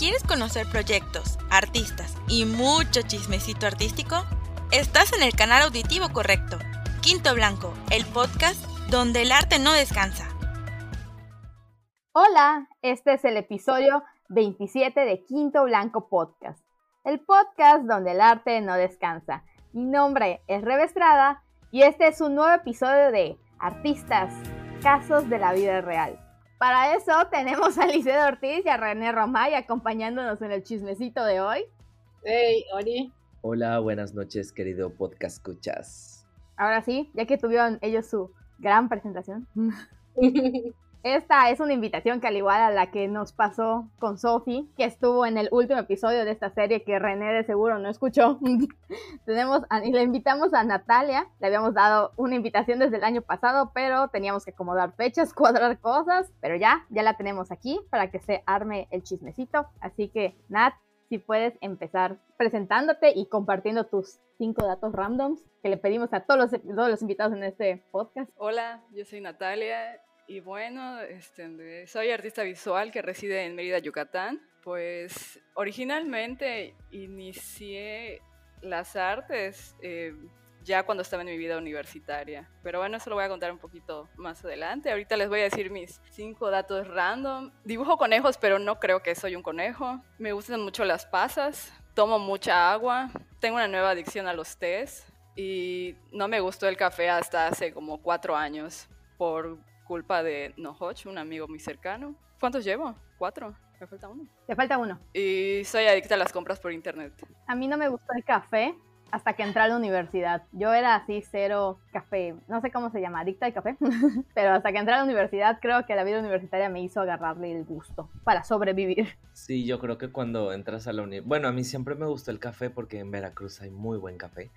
¿Quieres conocer proyectos, artistas y mucho chismecito artístico? Estás en el canal auditivo correcto. Quinto Blanco, el podcast donde el arte no descansa. Hola, este es el episodio 27 de Quinto Blanco Podcast, el podcast donde el arte no descansa. Mi nombre es Revestrada y este es un nuevo episodio de Artistas, Casos de la Vida Real. Para eso tenemos a Liceo Ortiz y a René Romay acompañándonos en el chismecito de hoy. Hey, Ori. Hola, buenas noches, querido podcast escuchas. Ahora sí, ya que tuvieron ellos su gran presentación. Esta es una invitación que al igual a la que nos pasó con Sophie, que estuvo en el último episodio de esta serie que René de seguro no escuchó. Tenemos y le invitamos a Natalia, le habíamos dado una invitación desde el año pasado, pero teníamos que acomodar fechas, cuadrar cosas, pero ya, ya la tenemos aquí para que se arme el chismecito. Así que Nat, si puedes empezar presentándote y compartiendo tus cinco datos randoms que le pedimos a todos los invitados en este podcast. Hola, yo soy Natalia y bueno, este, soy artista visual que reside en Mérida, Yucatán. Pues originalmente inicié las artes eh, ya cuando estaba en mi vida universitaria. Pero bueno, eso lo voy a contar un poquito más adelante. Ahorita les voy a decir mis cinco datos random. Dibujo conejos, pero no creo que soy un conejo. Me gustan mucho las pasas. Tomo mucha agua. Tengo una nueva adicción a los tés. Y no me gustó el café hasta hace como cuatro años por culpa de Nohoch, un amigo muy cercano. ¿Cuántos llevo? ¿Cuatro? Me falta uno. Te falta uno. Y soy adicta a las compras por internet. A mí no me gustó el café hasta que entré a la universidad. Yo era así cero café, no sé cómo se llama, adicta al café, pero hasta que entré a la universidad creo que la vida universitaria me hizo agarrarle el gusto para sobrevivir. Sí, yo creo que cuando entras a la universidad, bueno, a mí siempre me gustó el café porque en Veracruz hay muy buen café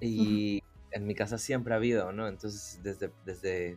y en mi casa siempre ha habido, ¿no? Entonces desde, desde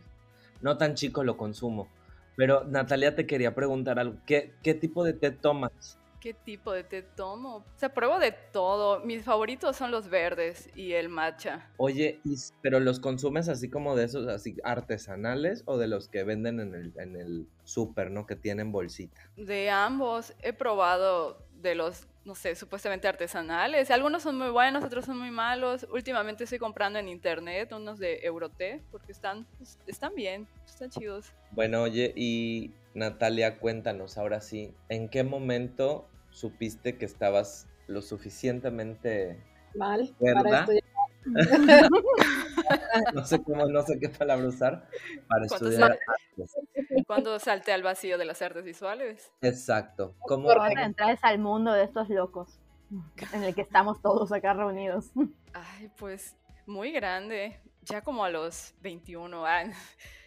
no tan chico lo consumo. Pero Natalia te quería preguntar algo. ¿Qué, qué tipo de té tomas? ¿Qué tipo de té tomo? O sea, pruebo de todo. Mis favoritos son los verdes y el matcha. Oye, ¿pero los consumes así como de esos así artesanales o de los que venden en el, en el súper, ¿no? Que tienen bolsita. De ambos. He probado de los no sé, supuestamente artesanales. Algunos son muy buenos, otros son muy malos. Últimamente estoy comprando en internet unos de Euroté porque están, pues, están bien, están chidos. Bueno, oye, y Natalia, cuéntanos ahora sí, ¿en qué momento supiste que estabas lo suficientemente mal para no sé cómo, no sé qué palabra usar para estudiar Cuando salté al vacío de las artes visuales. Exacto. ¿Cómo entrar al mundo de estos locos en el que estamos todos acá reunidos? Ay, pues muy grande, ya como a los 21 años.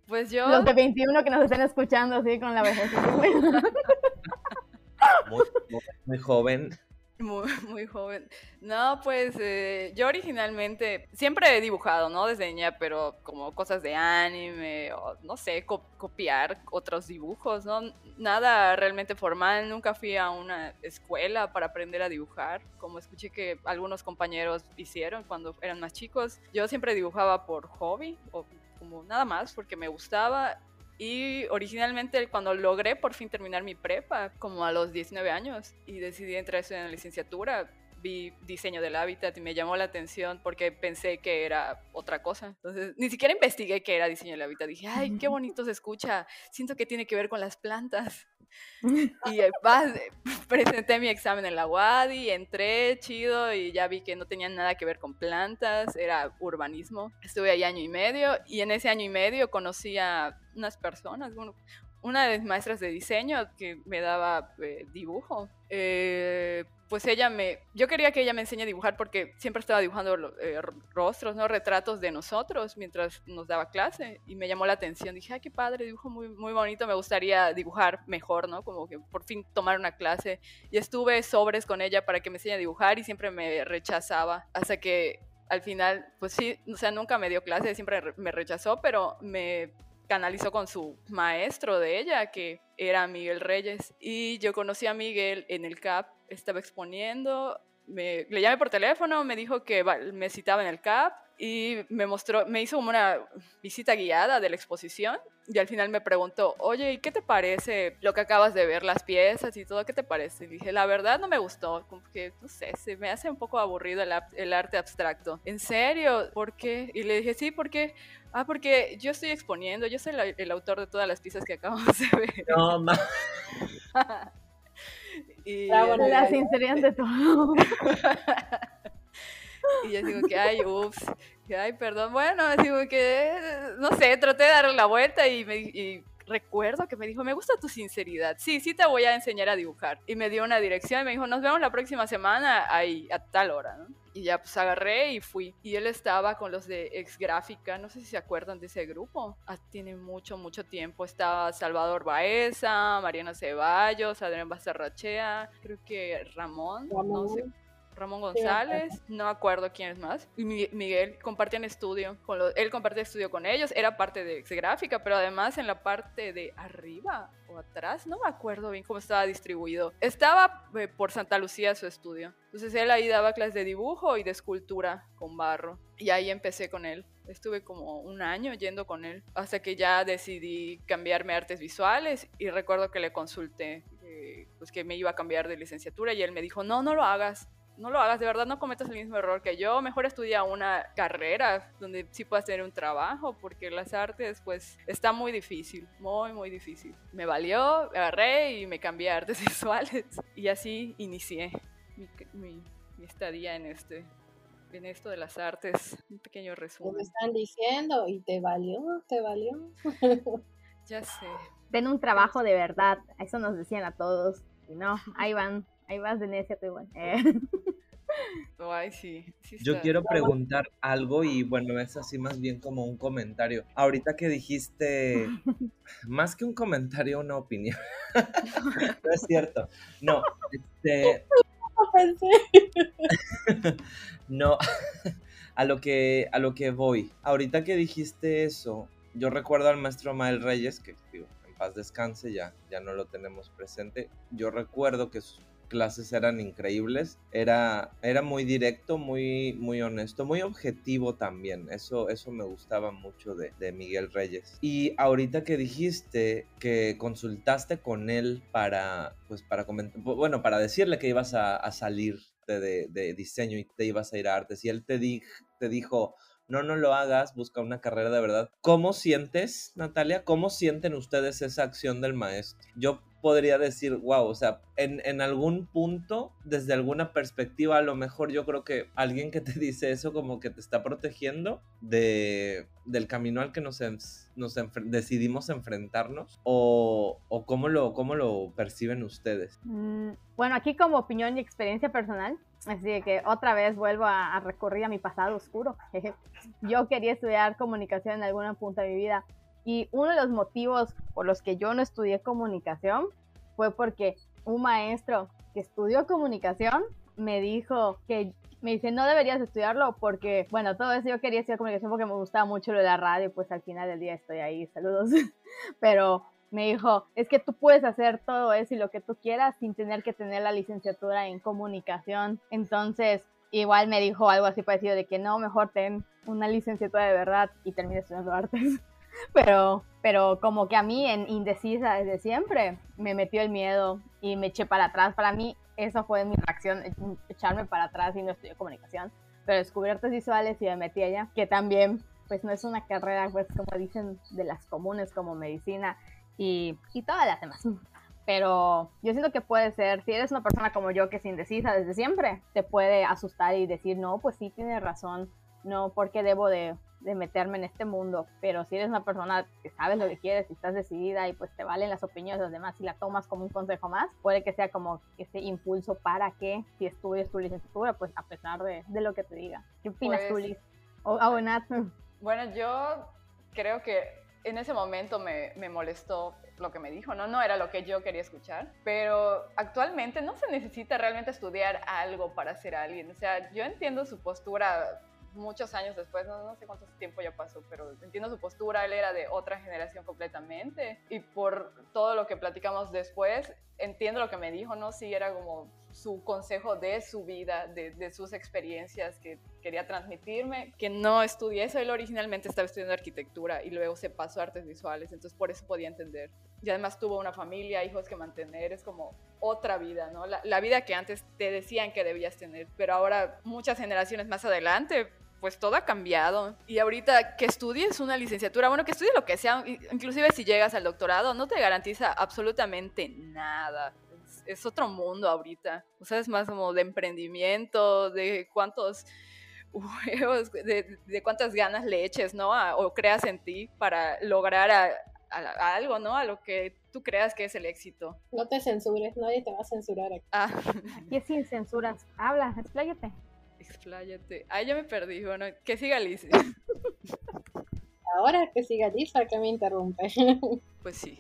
Pues yo... Los de 21 que nos estén escuchando así con la vejez. muy, muy joven. Muy, muy joven. No, pues eh, yo originalmente siempre he dibujado, ¿no? Desde pero como cosas de anime no sé, copiar otros dibujos, ¿no? Nada realmente formal. Nunca fui a una escuela para aprender a dibujar, como escuché que algunos compañeros hicieron cuando eran más chicos. Yo siempre dibujaba por hobby o como nada más porque me gustaba y originalmente cuando logré por fin terminar mi prepa, como a los 19 años, y decidí entrar en la licenciatura, vi diseño del hábitat y me llamó la atención porque pensé que era otra cosa. Entonces, ni siquiera investigué qué era diseño del hábitat. Dije, ay, qué bonito se escucha. Siento que tiene que ver con las plantas. y eh, presenté mi examen en la UADI, entré chido y ya vi que no tenía nada que ver con plantas, era urbanismo. Estuve ahí año y medio y en ese año y medio conocí a unas personas, bueno, una de mis maestras de diseño que me daba eh, dibujo. Eh, pues ella me, yo quería que ella me enseñe a dibujar porque siempre estaba dibujando eh, rostros, ¿no? Retratos de nosotros mientras nos daba clase y me llamó la atención. Dije, ay, qué padre, dibujo muy, muy bonito, me gustaría dibujar mejor, ¿no? Como que por fin tomar una clase. Y estuve sobres con ella para que me enseñe a dibujar y siempre me rechazaba. Hasta que al final, pues sí, o sea, nunca me dio clase, siempre me rechazó, pero me canalizó con su maestro de ella, que era Miguel Reyes. Y yo conocí a Miguel en el CAP, estaba exponiendo me, le llamé por teléfono, me dijo que me citaba en el CAP y me mostró, me hizo como una visita guiada de la exposición y al final me preguntó, oye, ¿y qué te parece lo que acabas de ver, las piezas y todo? ¿Qué te parece? Y dije, la verdad no me gustó, como que, no sé, se me hace un poco aburrido el, el arte abstracto. ¿En serio? ¿Por qué? Y le dije, sí, porque Ah, porque yo estoy exponiendo, yo soy el autor de todas las piezas que acabamos de ver. No, ma. y, la sinceridad de todo. y yo digo que, ay, ups, que, ay, perdón, bueno, digo que, no sé, traté de darle la vuelta y, me, y recuerdo que me dijo, me gusta tu sinceridad, sí, sí te voy a enseñar a dibujar. Y me dio una dirección y me dijo, nos vemos la próxima semana ahí, a tal hora, ¿no? Y ya pues agarré y fui. Y él estaba con los de Ex Gráfica, no sé si se acuerdan de ese grupo. Ah, tiene mucho, mucho tiempo. Estaba Salvador Baeza, Mariana Ceballos, Adrián Bazarrachea, creo que Ramón, Ramón. no sé Ramón González, no acuerdo quién es más. Y Miguel compartían estudio, con él compartía estudio con ellos, era parte de gráfica, pero además en la parte de arriba o atrás, no me acuerdo bien cómo estaba distribuido. Estaba eh, por Santa Lucía su estudio. Entonces él ahí daba clases de dibujo y de escultura con barro. Y ahí empecé con él. Estuve como un año yendo con él hasta que ya decidí cambiarme a artes visuales y recuerdo que le consulté eh, pues que me iba a cambiar de licenciatura y él me dijo, no, no lo hagas, no lo hagas, de verdad no cometas el mismo error que yo, mejor estudia una carrera donde sí puedas tener un trabajo, porque las artes pues está muy difícil, muy muy difícil. Me valió, agarré y me cambié a artes visuales y así inicié mi, estadía en este en esto de las artes, un pequeño resumen. Me están diciendo y te valió, te valió. ya sé. Den un trabajo de verdad, eso nos decían a todos. Y no, ahí van Ahí vas de necia, tú igual. Eh. Ay, sí, Yo quiero preguntar algo y bueno, es así más bien como un comentario. Ahorita que dijiste, más que un comentario, una opinión. no es cierto. No, este... no, a lo que a lo que voy. Ahorita que dijiste eso, yo recuerdo al maestro Mael Reyes, que digo, en paz descanse, ya, ya no lo tenemos presente. Yo recuerdo que sus clases eran increíbles. Era, era muy directo, muy, muy honesto, muy objetivo también. Eso, eso me gustaba mucho de, Miguel Reyes. Y ahorita que dijiste que consultaste con él para, pues para comentar, bueno, para decirle que ibas a, salir de, de, diseño y te ibas a ir a artes y él te, di, te dijo, no, no lo hagas, busca una carrera de verdad. ¿Cómo sientes, Natalia? ¿Cómo sienten ustedes esa acción del maestro? Yo podría decir, wow, o sea, en, en, algún punto, desde alguna perspectiva, a lo mejor yo creo que alguien que te dice eso como que te está protegiendo de, del camino al que nos, nos decidimos enfrentarnos o, o, cómo, lo, cómo lo perciben ustedes. Mm, bueno, aquí como opinión y experiencia personal, así que otra vez vuelvo a, a recurrir a mi pasado oscuro. yo quería estudiar comunicación en alguna punta de mi vida y uno de los motivos por los que yo no estudié comunicación fue porque un maestro que estudió comunicación me dijo que me dice, no deberías estudiarlo porque, bueno, todo eso yo quería estudiar comunicación porque me gustaba mucho lo de la radio, pues al final del día estoy ahí, saludos. Pero me dijo, es que tú puedes hacer todo eso y lo que tú quieras sin tener que tener la licenciatura en comunicación. Entonces, igual me dijo algo así parecido de que no, mejor ten una licenciatura de verdad y termine estudiando artes. pero, pero como que a mí en indecisa desde siempre me metió el miedo y me eché para atrás. Para mí eso fue mi reacción, echarme para atrás y no estudié comunicación. Pero descubrí artes visuales y me metí allá, que también pues no es una carrera pues como dicen de las comunes como medicina y, y todas las demás. Pero yo siento que puede ser, si eres una persona como yo que es indecisa desde siempre, te puede asustar y decir, no, pues sí, tienes razón, no, porque debo de de meterme en este mundo, pero si eres una persona que sabes lo que quieres y estás decidida y pues te valen las opiniones de los demás y la tomas como un consejo más, puede que sea como ese impulso para que si estudies tu licenciatura, pues a pesar de, de lo que te diga. ¿Qué opinas tú, pues Liz? O, bueno, yo creo que en ese momento me, me, molestó lo que me dijo, ¿no? No era lo que yo quería escuchar, pero actualmente no se necesita realmente estudiar algo para ser alguien. O sea, yo entiendo su postura muchos años después, no, no, sé cuánto tiempo ya pasó, pero entiendo su postura, él era de otra generación completamente y por todo lo que platicamos después, entiendo lo que me dijo, ¿no? Sí, era como su consejo de su vida, de, de, sus experiencias que quería transmitirme, que no estudié eso, él originalmente estaba estudiando arquitectura y luego se pasó a artes visuales, entonces por eso podía entender. Y además tuvo una familia, hijos que mantener, es como otra vida, ¿no? La, la vida que antes te decían que debías tener, pero ahora muchas generaciones más adelante pues todo ha cambiado. Y ahorita que estudies una licenciatura, bueno, que estudies lo que sea, inclusive si llegas al doctorado, no te garantiza absolutamente nada. Es, es otro mundo ahorita. O sea, es más como de emprendimiento, de cuántos huevos, de, de cuántas ganas le eches, ¿no? A, o creas en ti para lograr a, a, a, algo, ¿no? A lo que tú creas que es el éxito. No te censures, nadie te va a censurar aquí. Ah. Aquí es sin censuras. Habla, expláyate. Expláyate. Ah, ya me perdí. Bueno, que siga Liz. Ahora que siga Liz, ¿para qué me interrumpe? Pues sí.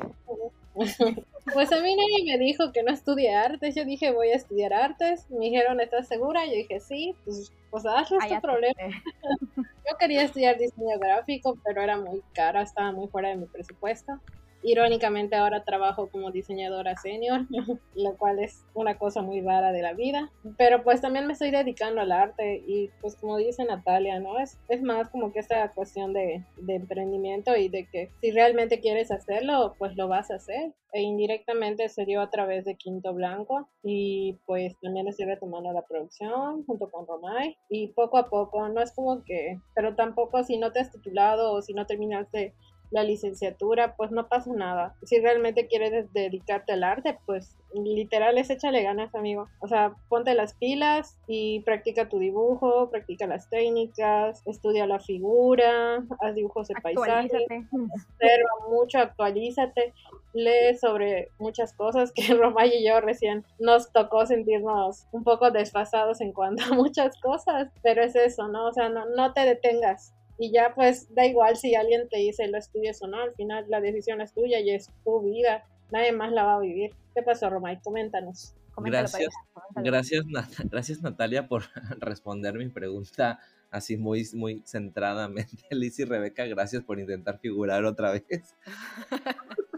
Pues a mí nadie me dijo que no estudie artes. Yo dije, voy a estudiar artes. Me dijeron, ¿estás segura? Yo dije, sí. Pues, pues hazlo, es tu problema. Yo quería estudiar diseño gráfico, pero era muy caro, estaba muy fuera de mi presupuesto. Irónicamente ahora trabajo como diseñadora senior, lo cual es una cosa muy rara de la vida. Pero pues también me estoy dedicando al arte y pues como dice Natalia, ¿no? Es, es más como que esta cuestión de, de emprendimiento y de que si realmente quieres hacerlo, pues lo vas a hacer. E indirectamente se dio a través de Quinto Blanco y pues también estoy retomando la producción junto con Romay y poco a poco, no es como que, pero tampoco si no te has titulado o si no terminaste la licenciatura, pues no pasa nada. Si realmente quieres dedicarte al arte, pues literal es échale ganas, amigo. O sea, ponte las pilas y practica tu dibujo, practica las técnicas, estudia la figura, haz dibujos de paisaje, observa mucho, actualízate, lee sobre muchas cosas que Romay y yo recién nos tocó sentirnos un poco desfasados en cuanto a muchas cosas, pero es eso, ¿no? O sea, no, no te detengas, y ya pues da igual si alguien te dice lo estudies o no, al final la decisión es tuya y es tu vida, nadie más la va a vivir. ¿Qué pasó, Romay? Coméntanos. Gracias, gracias, gracias Natalia por responder mi pregunta así muy, muy centradamente. Liz y Rebeca, gracias por intentar figurar otra vez.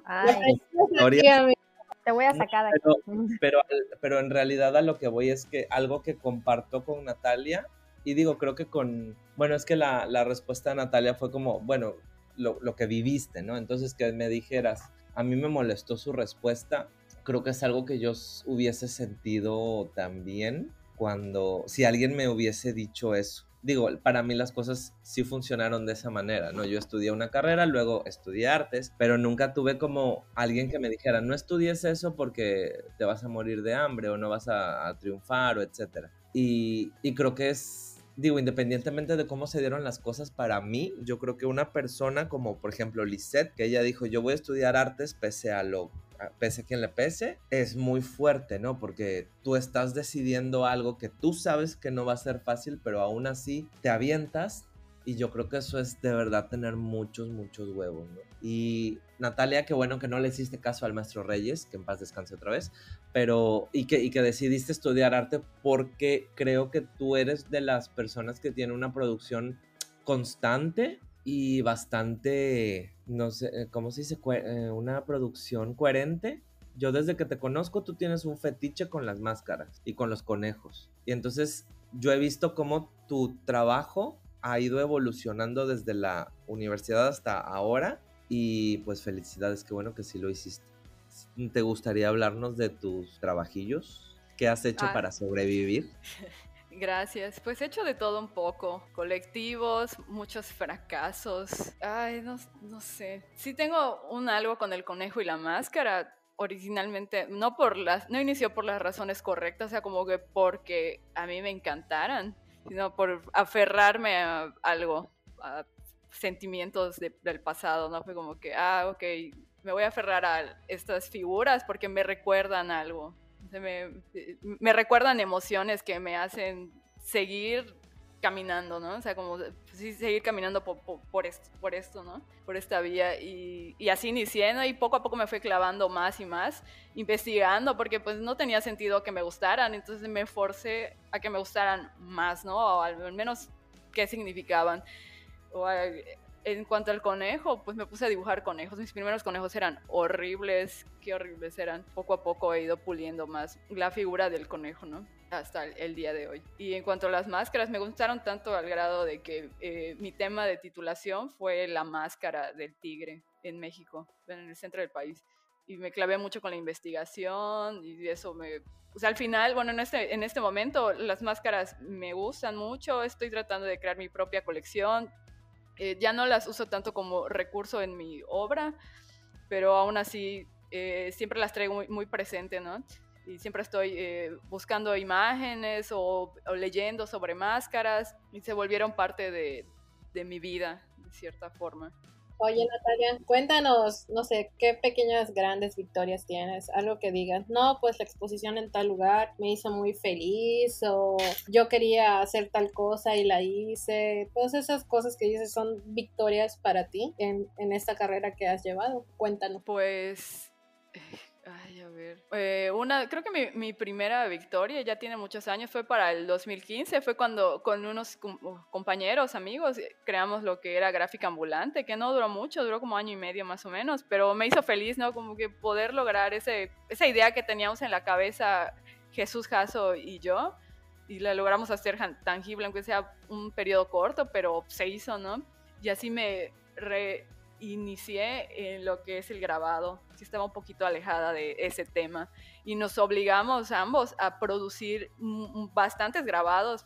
Ay, te voy a sacar aquí. Pero, pero, pero en realidad a lo que voy es que algo que comparto con Natalia y digo, creo que con, bueno, es que la, la respuesta de Natalia fue como, bueno, lo, lo, que viviste, ¿no? Entonces que me dijeras, a mí me molestó su respuesta, creo que es algo que yo hubiese sentido también cuando, si alguien me hubiese dicho eso. Digo, para mí las cosas sí funcionaron de esa manera, ¿no? Yo estudié una carrera, luego estudié artes, pero nunca tuve como alguien que me dijera, no estudies eso porque te vas a morir de hambre o no vas a, a triunfar o etcétera. Y, y creo que es digo, independientemente de cómo se dieron las cosas para mí, yo creo que una persona como, por ejemplo, Lisette, que ella dijo, yo voy a estudiar artes pese a lo pese a quien le pese, es muy fuerte, ¿no? Porque tú estás decidiendo algo que tú sabes que no va a ser fácil, pero aún así te avientas y yo creo que eso es de verdad tener muchos, muchos huevos, ¿no? Y Natalia, qué bueno que no le hiciste caso al maestro Reyes, que en paz descanse otra vez, pero y que, y que decidiste estudiar arte porque creo que tú eres de las personas que tiene una producción constante y bastante, no sé, ¿cómo se dice? Una producción coherente. Yo desde que te conozco, tú tienes un fetiche con las máscaras y con los conejos. Y entonces yo he visto cómo tu trabajo ha ido evolucionando desde la universidad hasta ahora y pues felicidades, qué bueno que sí lo hiciste. ¿Te gustaría hablarnos de tus trabajillos? ¿Qué has hecho ah. para sobrevivir? Gracias. Pues he hecho de todo un poco. Colectivos, muchos fracasos. Ay, no, no sé. Sí tengo un algo con el conejo y la máscara. Originalmente, no por las, no inició por las razones correctas, o sea, como que porque a mí me encantaran sino por aferrarme a algo, a sentimientos de, del pasado, ¿no? Fue como que, ah, ok, me voy a aferrar a estas figuras porque me recuerdan algo. me, me recuerdan emociones que me hacen seguir caminando, ¿no? O sea, como sí, seguir caminando por, por, por, esto, por esto, ¿no? Por esta vía. Y, y, así inicié, ¿no? Y poco a poco me fui clavando más y más, investigando, porque pues no tenía sentido que me gustaran, entonces me forcé a que me gustaran más, ¿no? O al menos qué significaban. En cuanto al conejo, pues me puse a dibujar conejos. Mis primeros conejos eran horribles, qué horribles eran. Poco a poco he ido puliendo más la figura del conejo, ¿no? Hasta el, día de hoy. Y en cuanto a las máscaras, me gustaron tanto al grado de que eh, mi tema de titulación fue la máscara del tigre en México, en el centro del país. Y me clavé mucho con la investigación y eso me... O sea, al final, bueno, en este, en este momento las máscaras me gustan mucho, estoy tratando de crear mi propia colección. Eh, ya no las uso tanto como recurso en mi obra, pero aún así eh, siempre las traigo muy, muy presente, ¿no? y siempre estoy eh, buscando imágenes o, leyendo sobre máscaras y se volvieron parte de, mi vida, de cierta forma. Oye, Natalia, cuéntanos, no sé, qué pequeñas, grandes victorias tienes, algo que digas, no, pues la exposición en tal lugar me hizo muy feliz, o yo quería hacer tal cosa y la hice, todas esas cosas que dices son victorias para ti en, en esta carrera que has llevado, cuéntanos. Pues Ay, a ver. Eh, una, creo que mi, mi, primera victoria ya tiene muchos años, fue para el 2015, fue cuando con unos compañeros, amigos, eh, creamos lo que era gráfica ambulante, que no duró mucho, duró como año y medio más o menos, pero me hizo feliz, ¿no? Como que poder lograr ese, esa idea que teníamos en la cabeza Jesús Jasso y yo, y la logramos hacer tangible, aunque sea un periodo corto, pero se hizo, ¿no? Y así me re inicié en lo que es el grabado, que estaba un poquito alejada de ese tema y nos obligamos ambos a producir bastantes grabados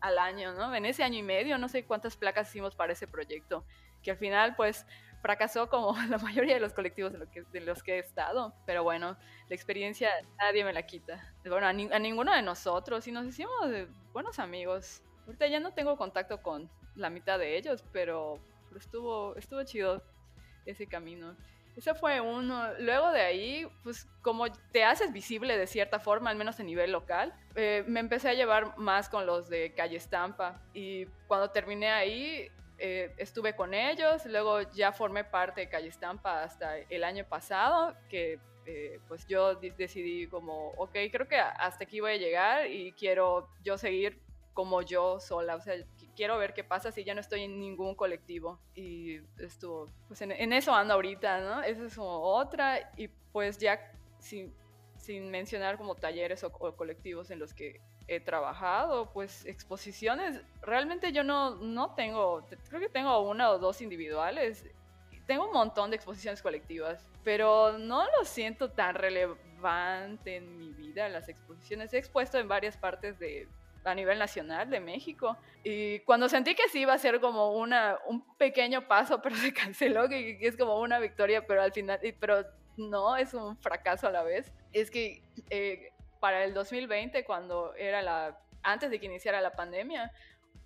al año, ¿no? En ese año y medio, no sé cuántas placas hicimos para ese proyecto, que al final pues fracasó como la mayoría de los colectivos de, los que he estado, pero bueno, la experiencia nadie me la quita. Bueno, a, ninguno de nosotros y nos hicimos buenos amigos. Ahorita ya no tengo contacto con la mitad de ellos, pero estuvo, estuvo chido ese camino. Ese fue uno. Luego de ahí, pues como te haces visible de cierta forma, al menos a nivel local, eh, me empecé a llevar más con los de Calle Estampa. Y cuando terminé ahí, eh, estuve con ellos. Luego ya formé parte de Calle Estampa hasta el año pasado, que eh, pues yo decidí como, ok, creo que hasta aquí voy a llegar y quiero yo seguir como yo sola, o sea, quiero ver qué pasa si ya no estoy en ningún colectivo. Y estuvo, pues en, eso ando ahorita, ¿no? Esa es como otra. Y pues ya sin, sin mencionar como talleres o, colectivos en los que he trabajado, pues exposiciones, realmente yo no, no tengo, creo que tengo una o dos individuales. Tengo un montón de exposiciones colectivas, pero no lo siento tan relevante en mi vida las exposiciones. He expuesto en varias partes de, a nivel nacional de México. Y cuando sentí que sí iba a ser como una, un pequeño paso, pero se canceló, que, es como una victoria, pero al final, pero no, es un fracaso a la vez. Es que eh, para el 2020, cuando era la, antes de que iniciara la pandemia,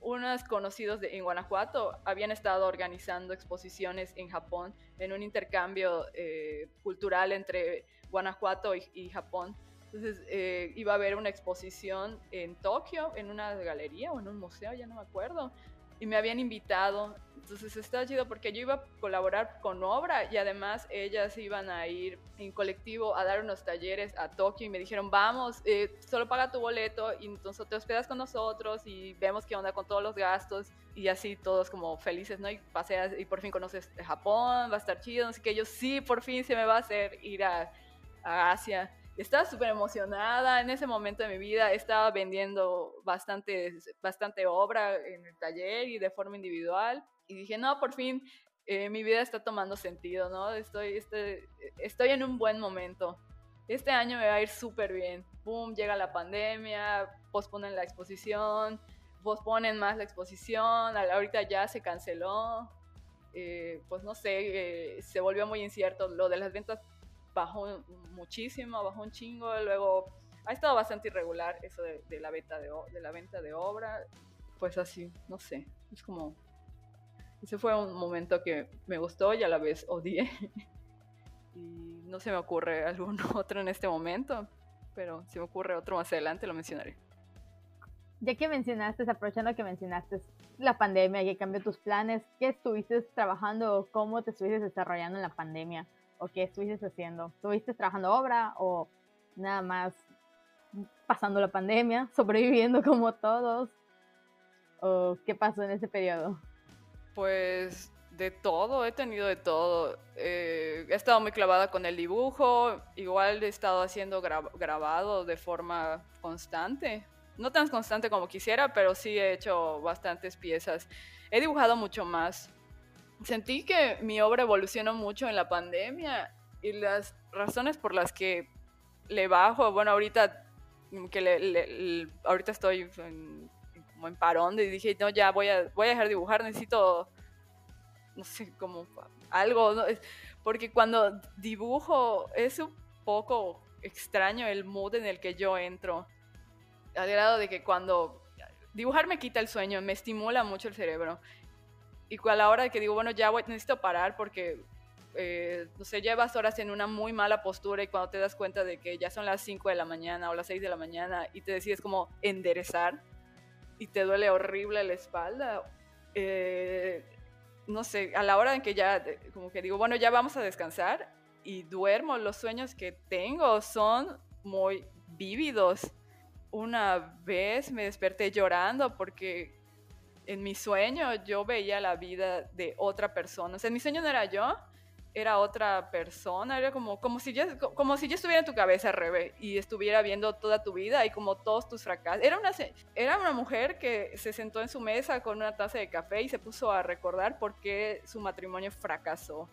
unos conocidos de, en Guanajuato habían estado organizando exposiciones en Japón en un intercambio eh, cultural entre Guanajuato y Japón. Entonces eh, iba a haber una exposición en Tokio, en una galería o en un museo, ya no me acuerdo. Y me habían invitado. Entonces está chido porque yo iba a colaborar con obra y además ellas iban a ir en colectivo a dar unos talleres a Tokio y me dijeron, vamos, eh, solo paga tu boleto y entonces te hospedas con nosotros y vemos qué onda con todos los gastos y así todos como felices, ¿no? Y paseas y por fin conoces Japón, va a estar chido, así que yo sí, por fin se me va a hacer ir a, a Asia estaba súper emocionada en ese momento de mi vida, estaba vendiendo bastante, bastante obra en el taller y de forma individual y dije, no, por fin eh, mi vida está tomando sentido, ¿no? Estoy, estoy, estoy en un buen momento. Este año me va a ir súper bien. Boom, llega la pandemia, posponen la exposición, posponen más la exposición, ahorita ya se canceló. Eh, pues no sé, eh, se volvió muy incierto. Lo de las ventas bajó muchísimo, bajó un chingo, luego ha estado bastante irregular eso de, la, venta de, de, la venta de obra, pues así, no sé, es como, ese fue un momento que me gustó y a la vez odié, y no se me ocurre algún otro en este momento, pero si me ocurre otro más adelante lo mencionaré. Ya que mencionaste, aprovechando que mencionaste la pandemia que cambió tus planes, ¿qué estuviste trabajando? ¿Cómo te estuviste desarrollando en la pandemia? O qué estuviste haciendo? ¿Estuviste trabajando obra o nada más pasando la pandemia, sobreviviendo como todos? ¿O qué pasó en ese periodo? Pues de todo, he tenido de todo. Eh, he estado muy clavada con el dibujo, igual he estado haciendo grabado de forma constante. No tan constante como quisiera, pero sí he hecho bastantes piezas. He dibujado mucho más. Sentí que mi obra evolucionó mucho en la pandemia y las razones por las que le bajo, bueno, ahorita que le, ahorita estoy en, como en parón y dije, no, ya voy a, voy a dejar de dibujar, necesito no sé, como algo, porque cuando dibujo es un poco extraño el mood en el que yo entro, al grado de que cuando dibujar me quita el sueño, me estimula mucho el cerebro. Y a la hora que digo, bueno, ya voy, necesito parar porque, eh, no sé, llevas horas en una muy mala postura y cuando te das cuenta de que ya son las 5 de la mañana o las 6 de la mañana y te decides como enderezar y te duele horrible la espalda, eh, no sé, a la hora en que ya, como que digo, bueno, ya vamos a descansar y duermo, los sueños que tengo son muy vívidos. Una vez me desperté llorando porque en mi sueño yo veía la vida de otra persona. O sea, en mi sueño no era yo, era otra persona, era como, como, si, yo, como si yo estuviera en tu cabeza, Rebe, y estuviera viendo toda tu vida y como todos tus fracasos. Era una, era una mujer que se sentó en su mesa con una taza de café y se puso a recordar por qué su matrimonio fracasó.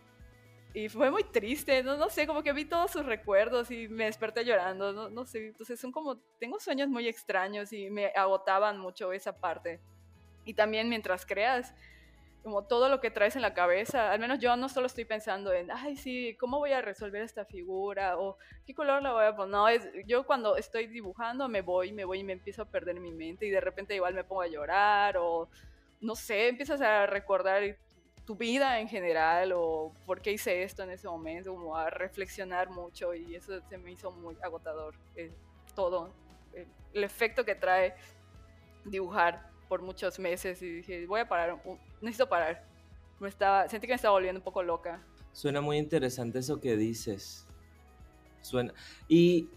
Y fue muy triste, no, no sé, como que vi todos sus recuerdos y me desperté llorando, no, no sé, entonces son como, tengo sueños muy extraños y me agotaban mucho esa parte. Y también mientras creas, como todo lo que traes en la cabeza. Al menos yo no solo estoy pensando en, ay, sí, ¿cómo voy a resolver esta figura? O qué color la voy a poner. No, es, yo cuando estoy dibujando me voy, me voy y me empiezo a perder mi mente y de repente igual me pongo a llorar o no sé, empiezas a recordar tu vida en general o por qué hice esto en ese momento, como a reflexionar mucho y eso se me hizo muy agotador. Eh, todo, el efecto que trae dibujar por muchos meses y dije, voy a parar, necesito parar. Me estaba, sentí que me estaba volviendo un poco loca. Suena muy interesante eso que dices. Suena. Y.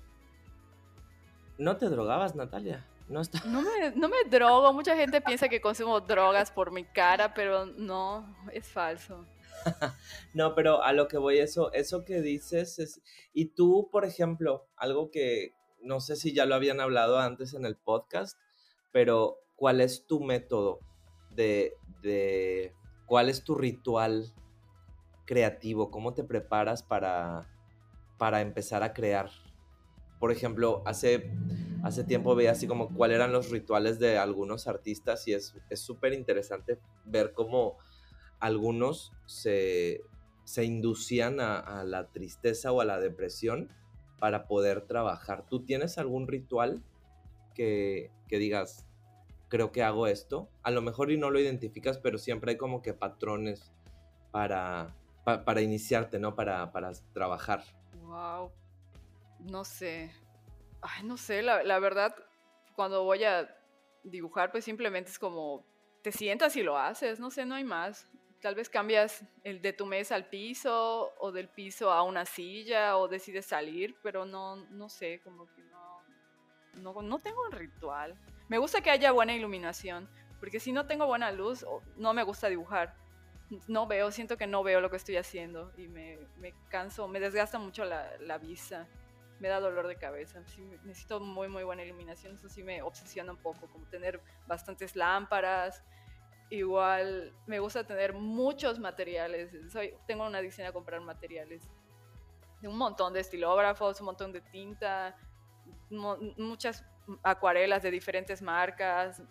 ¿No te drogabas, Natalia? No, está... no, me, no me drogo. Mucha gente piensa que consumo drogas por mi cara, pero no, es falso. no, pero a lo que voy, eso, eso que dices es. Y tú, por ejemplo, algo que no sé si ya lo habían hablado antes en el podcast, pero cuál es tu método de, cuál es tu ritual creativo, cómo te preparas para, para empezar a crear. Por ejemplo, hace, hace tiempo veía así como cuáles eran los rituales de algunos artistas y es súper interesante ver cómo algunos se, inducían a, la tristeza o a la depresión para poder trabajar. ¿Tú tienes algún ritual que, que digas, creo que hago esto. A lo mejor y no lo identificas, pero siempre hay como que patrones para, para iniciarte, ¿no? Para, para trabajar. Wow. No sé. Ay, no sé, la, la verdad, cuando voy a dibujar, pues simplemente es como te sientas y lo haces, no sé, no hay más. Tal vez cambias el de tu mesa al piso o del piso a una silla o decides salir, pero no, no sé, como que no, no, no tengo un ritual. Me gusta que haya buena iluminación, porque si no tengo buena luz, no me gusta dibujar. No veo, siento que no veo lo que estoy haciendo y me, canso, me desgasta mucho la, vista, me da dolor de cabeza. necesito muy, muy buena iluminación, eso sí me obsesiona un poco, como tener bastantes lámparas. Igual me gusta tener muchos materiales. Soy, tengo una adicción a comprar materiales de un montón de estilógrafos, un montón de tinta, muchas acuarelas de diferentes marcas,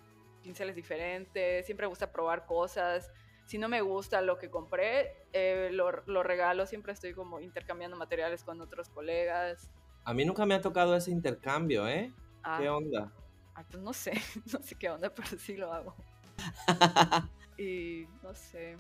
pinceles diferentes, siempre me gusta probar cosas. Si no me gusta lo que compré, eh, lo, regalo, siempre estoy como intercambiando materiales con otros colegas. A mí nunca me ha tocado ese intercambio, ¿eh? ¿Qué ah. onda? Ah, pues no sé, no sé qué onda, pero sí lo hago. y no sé,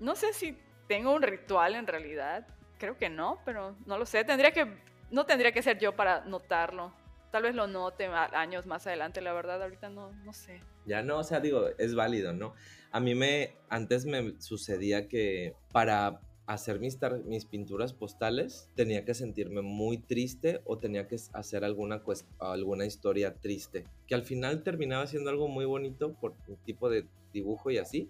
no sé si tengo un ritual en realidad, creo que no, pero no lo sé, tendría que, no tendría que ser yo para notarlo tal vez lo note años más adelante, la verdad, ahorita no, no sé. Ya no, o sea, digo, es válido, ¿no? A mí me, antes me sucedía que para hacer mis, mis pinturas postales, tenía que sentirme muy triste o tenía que hacer alguna, alguna historia triste, que al final terminaba siendo algo muy bonito por el tipo de dibujo y así,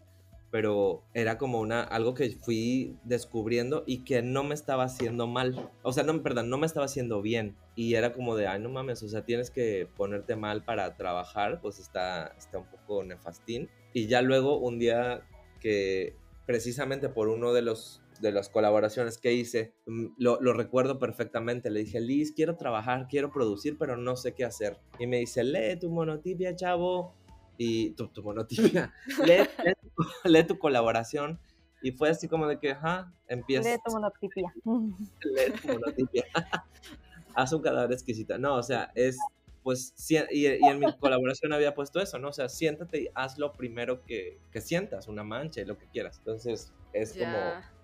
pero era como una algo que fui descubriendo y que no me estaba haciendo mal. O sea, no, perdón, no me estaba haciendo bien. Y era como de, ay, no mames, o sea, tienes que ponerte mal para trabajar, pues está, está un poco nefastín. Y ya luego un día que precisamente por uno de los de las colaboraciones que hice, mm, lo, lo, recuerdo perfectamente. Le dije, Liz, quiero trabajar, quiero producir, pero no sé qué hacer. Y me dice, lee tu monotipia, chavo y tu, tu monotipia, lee, tu colaboración. Y fue así como de que, ajá, empieza. Lee tu monotipia. lee tu monotipia. Haz un cadáver exquisita. No, o sea, es, pues, y, y, en mi colaboración había puesto eso, ¿no? O sea, siéntate y haz lo primero que, que sientas, una mancha y lo que quieras. Entonces, es como,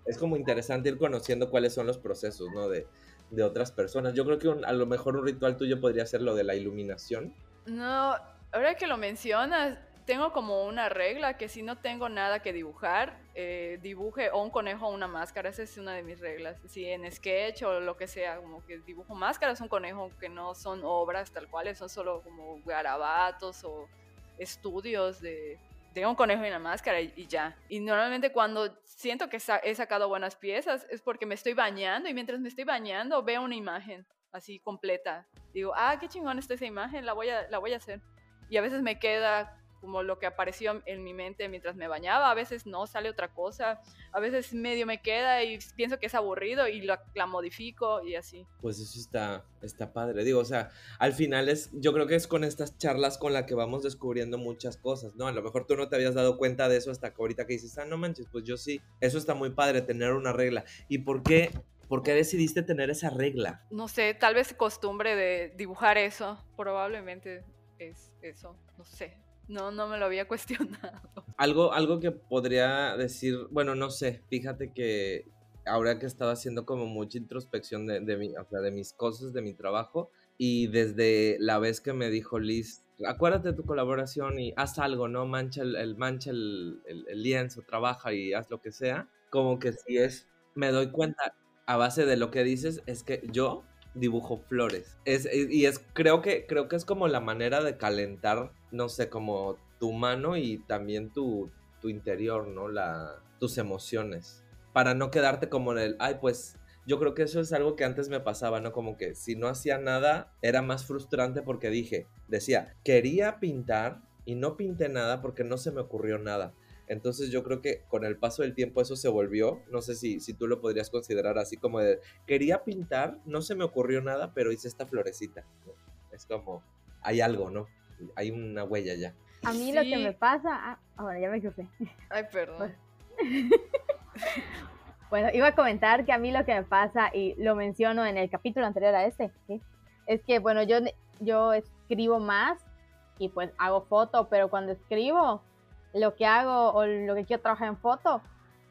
es como interesante ir conociendo cuáles son los procesos, ¿no? De, de otras personas. Yo creo que a lo mejor un ritual tuyo podría ser lo de la iluminación. No, Ahora que lo mencionas, tengo como una regla que si no tengo nada que dibujar, eh, dibuje o un conejo o una máscara. Esa es una de mis reglas. Si en sketch o lo que sea, como que dibujo máscaras, un conejo que no son obras tal cuales, son solo como garabatos o estudios de, tengo un conejo y una máscara y, ya. Y normalmente cuando siento que he sacado buenas piezas es porque me estoy bañando y mientras me estoy bañando veo una imagen así completa. Digo, ah, qué chingón está esa imagen, la voy a, la voy a hacer y a veces me queda como lo que apareció en mi mente mientras me bañaba, a veces no, sale otra cosa, a veces medio me queda y pienso que es aburrido y la, modifico y así. Pues eso está, está padre, digo, o sea, al final es, yo creo que es con estas charlas con la que vamos descubriendo muchas cosas, ¿no? A lo mejor tú no te habías dado cuenta de eso hasta que ahorita que dices, ah, no manches, pues yo sí, eso está muy padre, tener una regla. ¿Y por qué ¿Por qué decidiste tener esa regla? No sé, tal vez costumbre de dibujar eso, probablemente es eso, no sé. No, no me lo había cuestionado. Algo, algo que podría decir, bueno, no sé, fíjate que ahora que he estado haciendo como mucha introspección de, de, de mis cosas, de mi trabajo, y desde la vez que me dijo Liz, acuérdate de tu colaboración y haz algo, ¿no? Mancha el, mancha el, el, lienzo, trabaja y haz lo que sea. Como que si es, me doy cuenta a base de lo que dices, es que yo dibujo flores. Es, y es, creo que, creo que es como la manera de calentar, no sé, como tu mano y también tu, tu interior, ¿no? La, tus emociones. Para no quedarte como en el, ay, pues yo creo que eso es algo que antes me pasaba, ¿no? Como que si no hacía nada era más frustrante porque dije, decía, quería pintar y no pinté nada porque no se me ocurrió nada. Entonces yo creo que con el paso del tiempo eso se volvió, no sé si, si tú lo podrías considerar así como de, quería pintar, no se me ocurrió nada, pero hice esta florecita. Es como, hay algo, ¿no? Hay una huella ya. A mí lo que me pasa, ah, ahora ya me quedé. Ay, perdón. bueno, iba a comentar que a mí lo que me pasa, y lo menciono en el capítulo anterior a este, es que, bueno, yo, yo escribo más y pues hago foto, pero cuando escribo lo que hago o lo que quiero trabajar en foto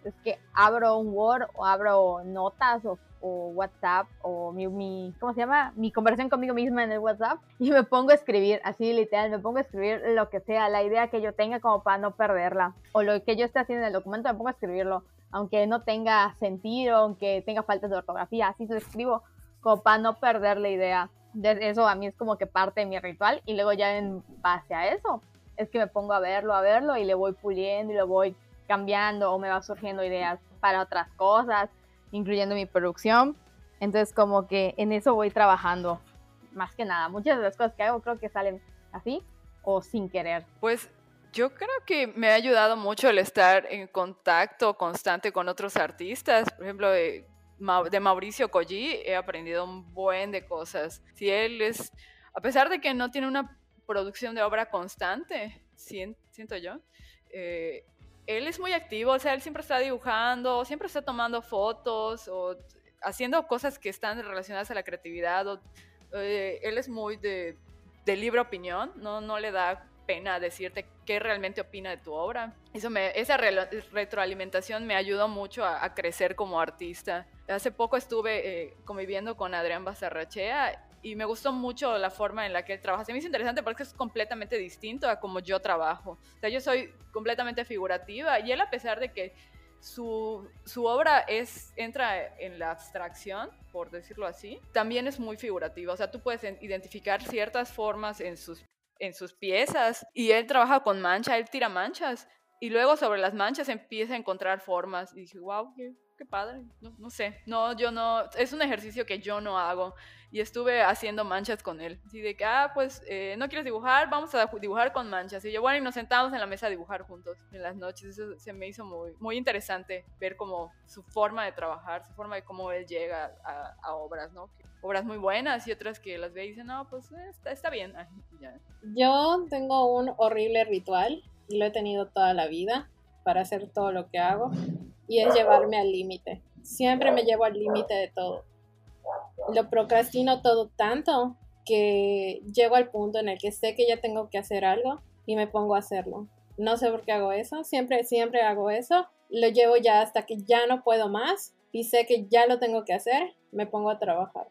es que abro un Word o abro notas o, WhatsApp o mi, mi, ¿cómo se llama? Mi conversación conmigo misma en el WhatsApp y me pongo a escribir, así literal, me pongo a escribir lo que sea, la idea que yo tenga como para no perderla o lo que yo esté haciendo en el documento, me pongo a escribirlo, aunque no tenga sentido, aunque tenga faltas de ortografía, así lo escribo como para no perder la idea. De eso a mí es como que parte de mi ritual y luego ya en base a eso es que me pongo a verlo, a verlo y le voy puliendo y lo voy cambiando o me va surgiendo ideas para otras cosas, incluyendo mi producción. Entonces como que en eso voy trabajando más que nada. Muchas de las cosas que hago creo que salen así o sin querer. Pues yo creo que me ha ayudado mucho el estar en contacto constante con otros artistas. Por ejemplo, de, Mauricio Colli he aprendido un buen de cosas. Si él es, a pesar de que no tiene una producción de obra constante, siento yo. Eh, él es muy activo, o sea, él siempre está dibujando, siempre está tomando fotos o haciendo cosas que están relacionadas a la creatividad. Eh, él es muy de, de, libre opinión, no, no le da pena decirte qué realmente opina de tu obra. Eso me, esa retroalimentación me ayudó mucho a, crecer como artista. Hace poco estuve eh, conviviendo con Adrián Bazarrachea y me gustó mucho la forma en la que él trabaja. Se me hizo interesante porque es completamente distinto a como yo trabajo. O sea, yo soy completamente figurativa y él a pesar de que su, su obra es, entra en la abstracción, por decirlo así, también es muy figurativa. O sea, tú puedes identificar ciertas formas en sus, en sus piezas y él trabaja con mancha, él tira manchas y luego sobre las manchas empieza a encontrar formas y dije, wow, qué, qué padre. No, no, sé, no, yo no, es un ejercicio que yo no hago y estuve haciendo manchas con él. Así de que, ah, pues, eh, ¿no quieres dibujar? Vamos a dibujar con manchas. Y yo, bueno, y nos sentamos en la mesa a dibujar juntos en las noches. Eso se me hizo muy, muy interesante ver como su forma de trabajar, su forma de cómo él llega a, a obras, ¿no? Obras muy buenas y otras que las ve y dicen, no, pues eh, está, está bien. Yo tengo un horrible ritual y lo he tenido toda la vida para hacer todo lo que hago y es llevarme al límite. Siempre me llevo al límite de todo. Lo procrastino todo tanto que llego al punto en el que sé que ya tengo que hacer algo y me pongo a hacerlo. No sé por qué hago eso, siempre, siempre hago eso. Lo llevo ya hasta que ya no puedo más y sé que ya lo tengo que hacer, me pongo a trabajar.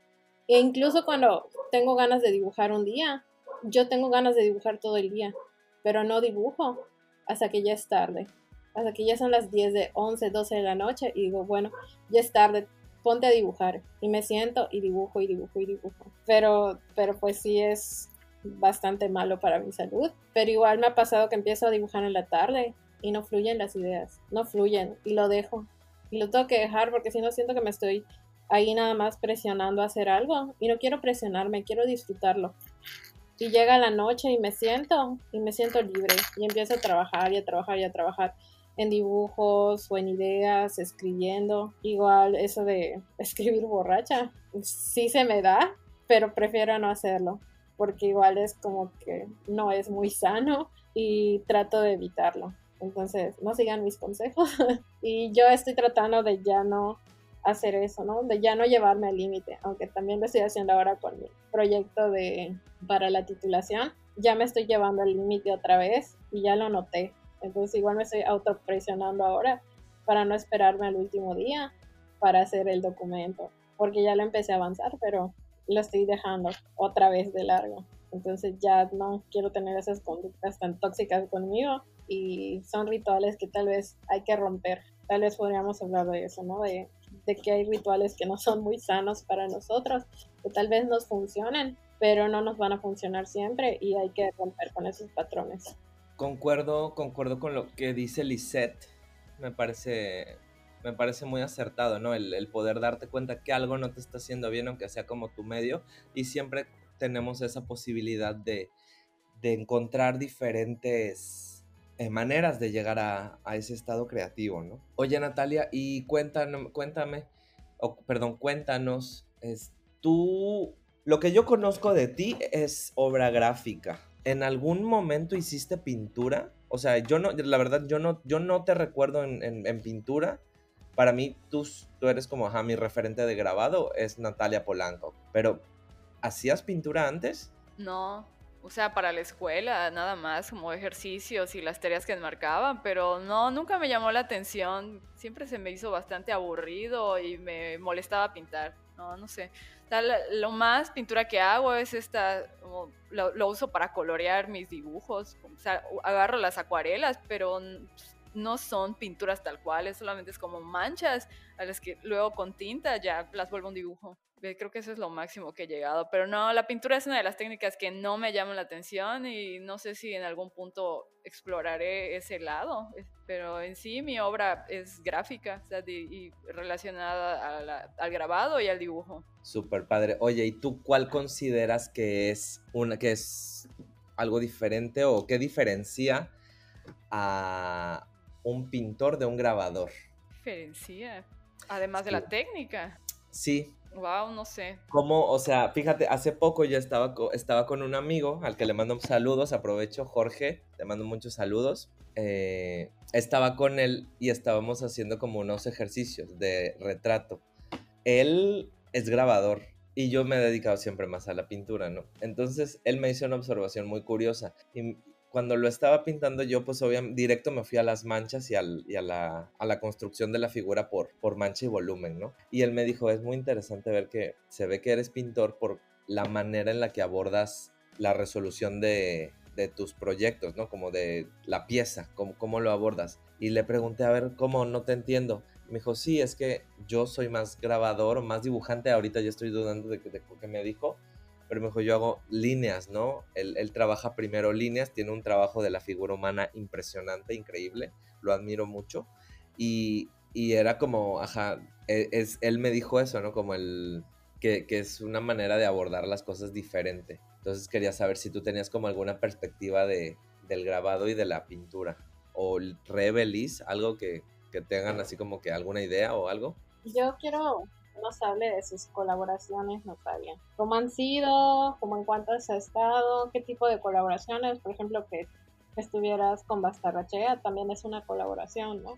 E incluso cuando tengo ganas de dibujar un día, yo tengo ganas de dibujar todo el día, pero no dibujo hasta que ya es tarde hasta que ya son las 10 de 11, 12 de la noche y digo, bueno, ya es tarde, ponte a dibujar. Y me siento y dibujo y dibujo y dibujo. Pero, pero pues sí es bastante malo para mi salud. Pero igual me ha pasado que empiezo a dibujar en la tarde y no fluyen las ideas, no fluyen y lo dejo. Y lo tengo que dejar porque si no siento que me estoy ahí nada más presionando a hacer algo y no quiero presionarme, quiero disfrutarlo. Y llega la noche y me siento y me siento libre y empiezo a trabajar y a trabajar y a trabajar en dibujos o en ideas, escribiendo. Igual eso de escribir borracha, sí se me da, pero prefiero no hacerlo, porque igual es como que no es muy sano y trato de evitarlo. Entonces, no sigan mis consejos. y yo estoy tratando de ya no hacer eso, ¿no? De ya no llevarme al límite, aunque también lo estoy haciendo ahora con mi proyecto de para la titulación. Ya me estoy llevando al límite otra vez y ya lo noté. Entonces igual me estoy autopresionando ahora para no esperarme al último día para hacer el documento, porque ya lo empecé a avanzar, pero lo estoy dejando otra vez de largo. Entonces ya no quiero tener esas conductas tan tóxicas conmigo y son rituales que tal vez hay que romper. Tal vez podríamos hablar de eso, ¿no? De, de que hay rituales que no son muy sanos para nosotros, que tal vez nos funcionen, pero no nos van a funcionar siempre y hay que romper con esos patrones. Concuerdo, concuerdo con lo que dice Lisette. Me parece, me parece muy acertado, ¿no? El, poder darte cuenta que algo no te está haciendo bien, aunque sea como tu medio. Y siempre tenemos esa posibilidad de, encontrar diferentes eh, maneras de llegar a, ese estado creativo, ¿no? Oye, Natalia, y cuéntame, cuéntame perdón, cuéntanos, es, tú, lo que yo conozco de ti es obra gráfica. ¿En algún momento hiciste pintura? O sea, yo no, la verdad, yo no, yo no te recuerdo en, pintura. Para mí, tú, tú eres como, ajá, mi referente de grabado es Natalia Polanco. Pero, ¿hacías pintura antes? No, o sea, para la escuela, nada más, como ejercicios y las tareas que marcaban, pero no, nunca me llamó la atención. Siempre se me hizo bastante aburrido y me molestaba pintar. No, no sé lo más pintura que hago es esta, lo, uso para colorear mis dibujos, o sea, agarro las acuarelas, pero no son pinturas tal cual, solamente es como manchas a las que luego con tinta ya las vuelvo un dibujo. Creo que eso es lo máximo que he llegado. Pero no, la pintura es una de las técnicas que no me llaman la atención y no sé si en algún punto exploraré ese lado. Pero en sí mi obra es gráfica y relacionada al grabado y al dibujo. Súper padre. Oye, ¿y tú cuál consideras que es, una, que es algo diferente o qué diferencia a un pintor de un grabador? Diferencia. Además de la técnica. Sí, Wow, no sé. Como, o sea, fíjate, hace poco yo estaba, estaba con un amigo al que le mando saludos, aprovecho, Jorge, te mando muchos saludos. Eh, estaba con él y estábamos haciendo como unos ejercicios de retrato. Él es grabador y yo me he dedicado siempre más a la pintura, ¿no? Entonces él me hizo una observación muy curiosa y, cuando lo estaba pintando yo, pues obviamente directo me fui a las manchas y, al, a, la, a, la, construcción de la figura por, por mancha y volumen, ¿no? Y él me dijo, es muy interesante ver que se ve que eres pintor por la manera en la que abordas la resolución de, de tus proyectos, ¿no? Como de la pieza, cómo, cómo lo abordas. Y le pregunté, a ver, ¿cómo? No te entiendo. Me dijo, sí, es que yo soy más grabador, más dibujante, ahorita ya estoy dudando de, de, que me dijo, pero me dijo, yo hago líneas, ¿no? Él, él, trabaja primero líneas, tiene un trabajo de la figura humana impresionante, increíble, lo admiro mucho. Y, y era como, ajá, e, es, él me dijo eso, ¿no? Como el, que, que, es una manera de abordar las cosas diferente. Entonces quería saber si tú tenías como alguna perspectiva de, del grabado y de la pintura. O Revelis, algo que, que tengan así como que alguna idea o algo. Yo quiero nos hable de sus colaboraciones, Natalia. ¿Cómo han sido? ¿Cómo en cuánto has estado? ¿Qué tipo de colaboraciones? Por ejemplo, que estuvieras con Bastarrachea también es una colaboración, ¿no?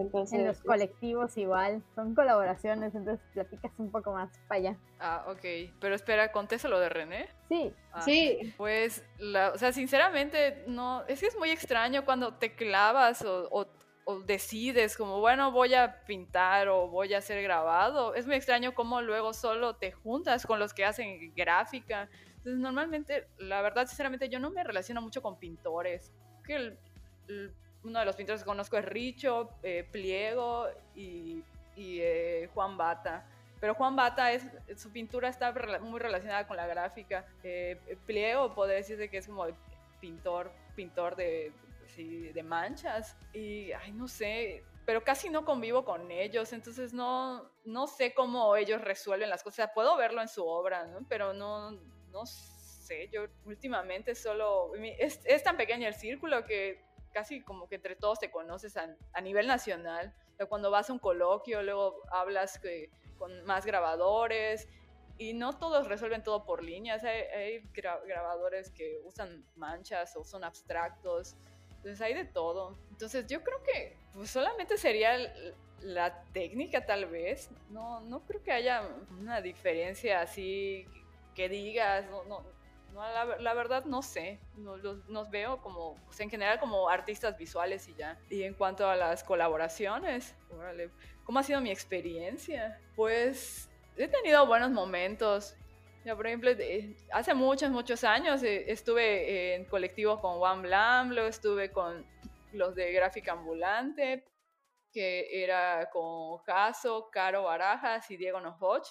Entonces, en los colectivos igual, son colaboraciones, entonces platicas un poco más para allá. Ah, ok. Pero espera, ¿contesta lo de René? Sí. Ah, sí. Pues, la, o sea, sinceramente, no, es que es muy extraño cuando te clavas o, o, decides como, bueno, voy a pintar o voy a hacer grabado. Es muy extraño cómo luego solo te juntas con los que hacen gráfica. Entonces, normalmente, la verdad, sinceramente, yo no me relaciono mucho con pintores. Que uno de los pintores que conozco es Richo, eh, Pliego y, eh, Juan Bata. Pero Juan Bata, es, su pintura está muy relacionada con la gráfica. Eh, Pliego podría decirse que es como pintor, pintor de, sí, de manchas. Y, ay, no sé, pero casi no convivo con ellos, entonces no, no sé cómo ellos resuelven las cosas. Puedo verlo en su obra, ¿no? pero no, no sé, yo últimamente solo... Es, es tan pequeño el círculo que casi como que entre todos te conoces a, a nivel nacional. O cuando vas a un coloquio, luego hablas que, con más grabadores y no todos resuelven todo por líneas. Hay, hay gra grabadores que usan manchas o son abstractos. Entonces hay de todo. Entonces yo creo que pues, solamente sería la técnica tal vez. No, no creo que haya una diferencia así que digas, no, no, no, la, la, verdad no sé, nos, nos veo como, pues en general como artistas visuales y ya. Y en cuanto a las colaboraciones, órale, ¿cómo ha sido mi experiencia? Pues he tenido buenos momentos. Ya, por ejemplo, hace muchos, muchos años eh, estuve en colectivo con Juan Blam, luego estuve con los de Gráfica Ambulante, que era con Caso, Caro Barajas y Diego Nojoch.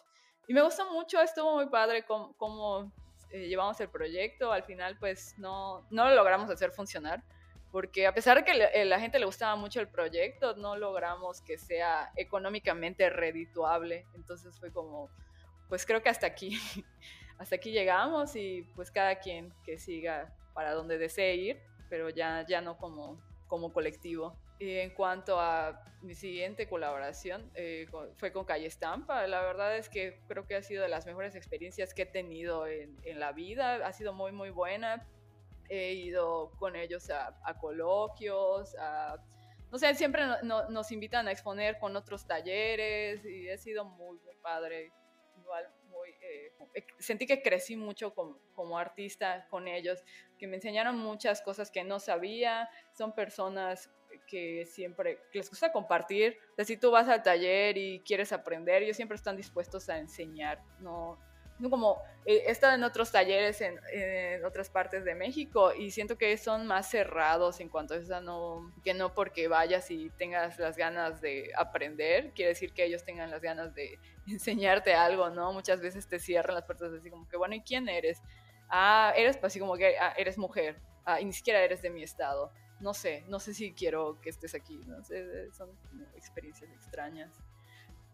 Y me gustó mucho, estuvo muy padre como, como eh, llevamos el proyecto, al final pues no, no lo logramos hacer funcionar, porque a pesar de que le, la gente le gustaba mucho el proyecto, no logramos que sea económicamente redituable, entonces fue como, pues creo que hasta aquí, hasta aquí llegamos y pues cada quien que siga para donde desee ir, pero ya, ya no como, como colectivo. Y en cuanto a mi siguiente colaboración, eh, con, fue con Calle Estampa. La verdad es que creo que ha sido de las mejores experiencias que he tenido en, en la vida. Ha sido muy, muy buena. He ido con ellos a, a coloquios, a, no sé, siempre no, no, nos invitan a exponer con otros talleres y ha sido muy, muy padre. Igual, muy, eh, sentí que crecí mucho como, como artista con ellos, que me enseñaron muchas cosas que no sabía. Son personas que siempre que les gusta compartir. O sea, si tú vas al taller y quieres aprender, ellos siempre están dispuestos a enseñar. No como eh, he estado en otros talleres en, en, otras partes de México y siento que son más cerrados en cuanto a eso, no, que no porque vayas y tengas las ganas de aprender, quiere decir que ellos tengan las ganas de enseñarte algo, ¿no? Muchas veces te cierran las puertas así como que, bueno, ¿y quién eres? Ah, eres así como que ah, eres mujer, ah, y ni siquiera eres de mi estado no sé, no sé si quiero que estés aquí, no sé, son experiencias extrañas.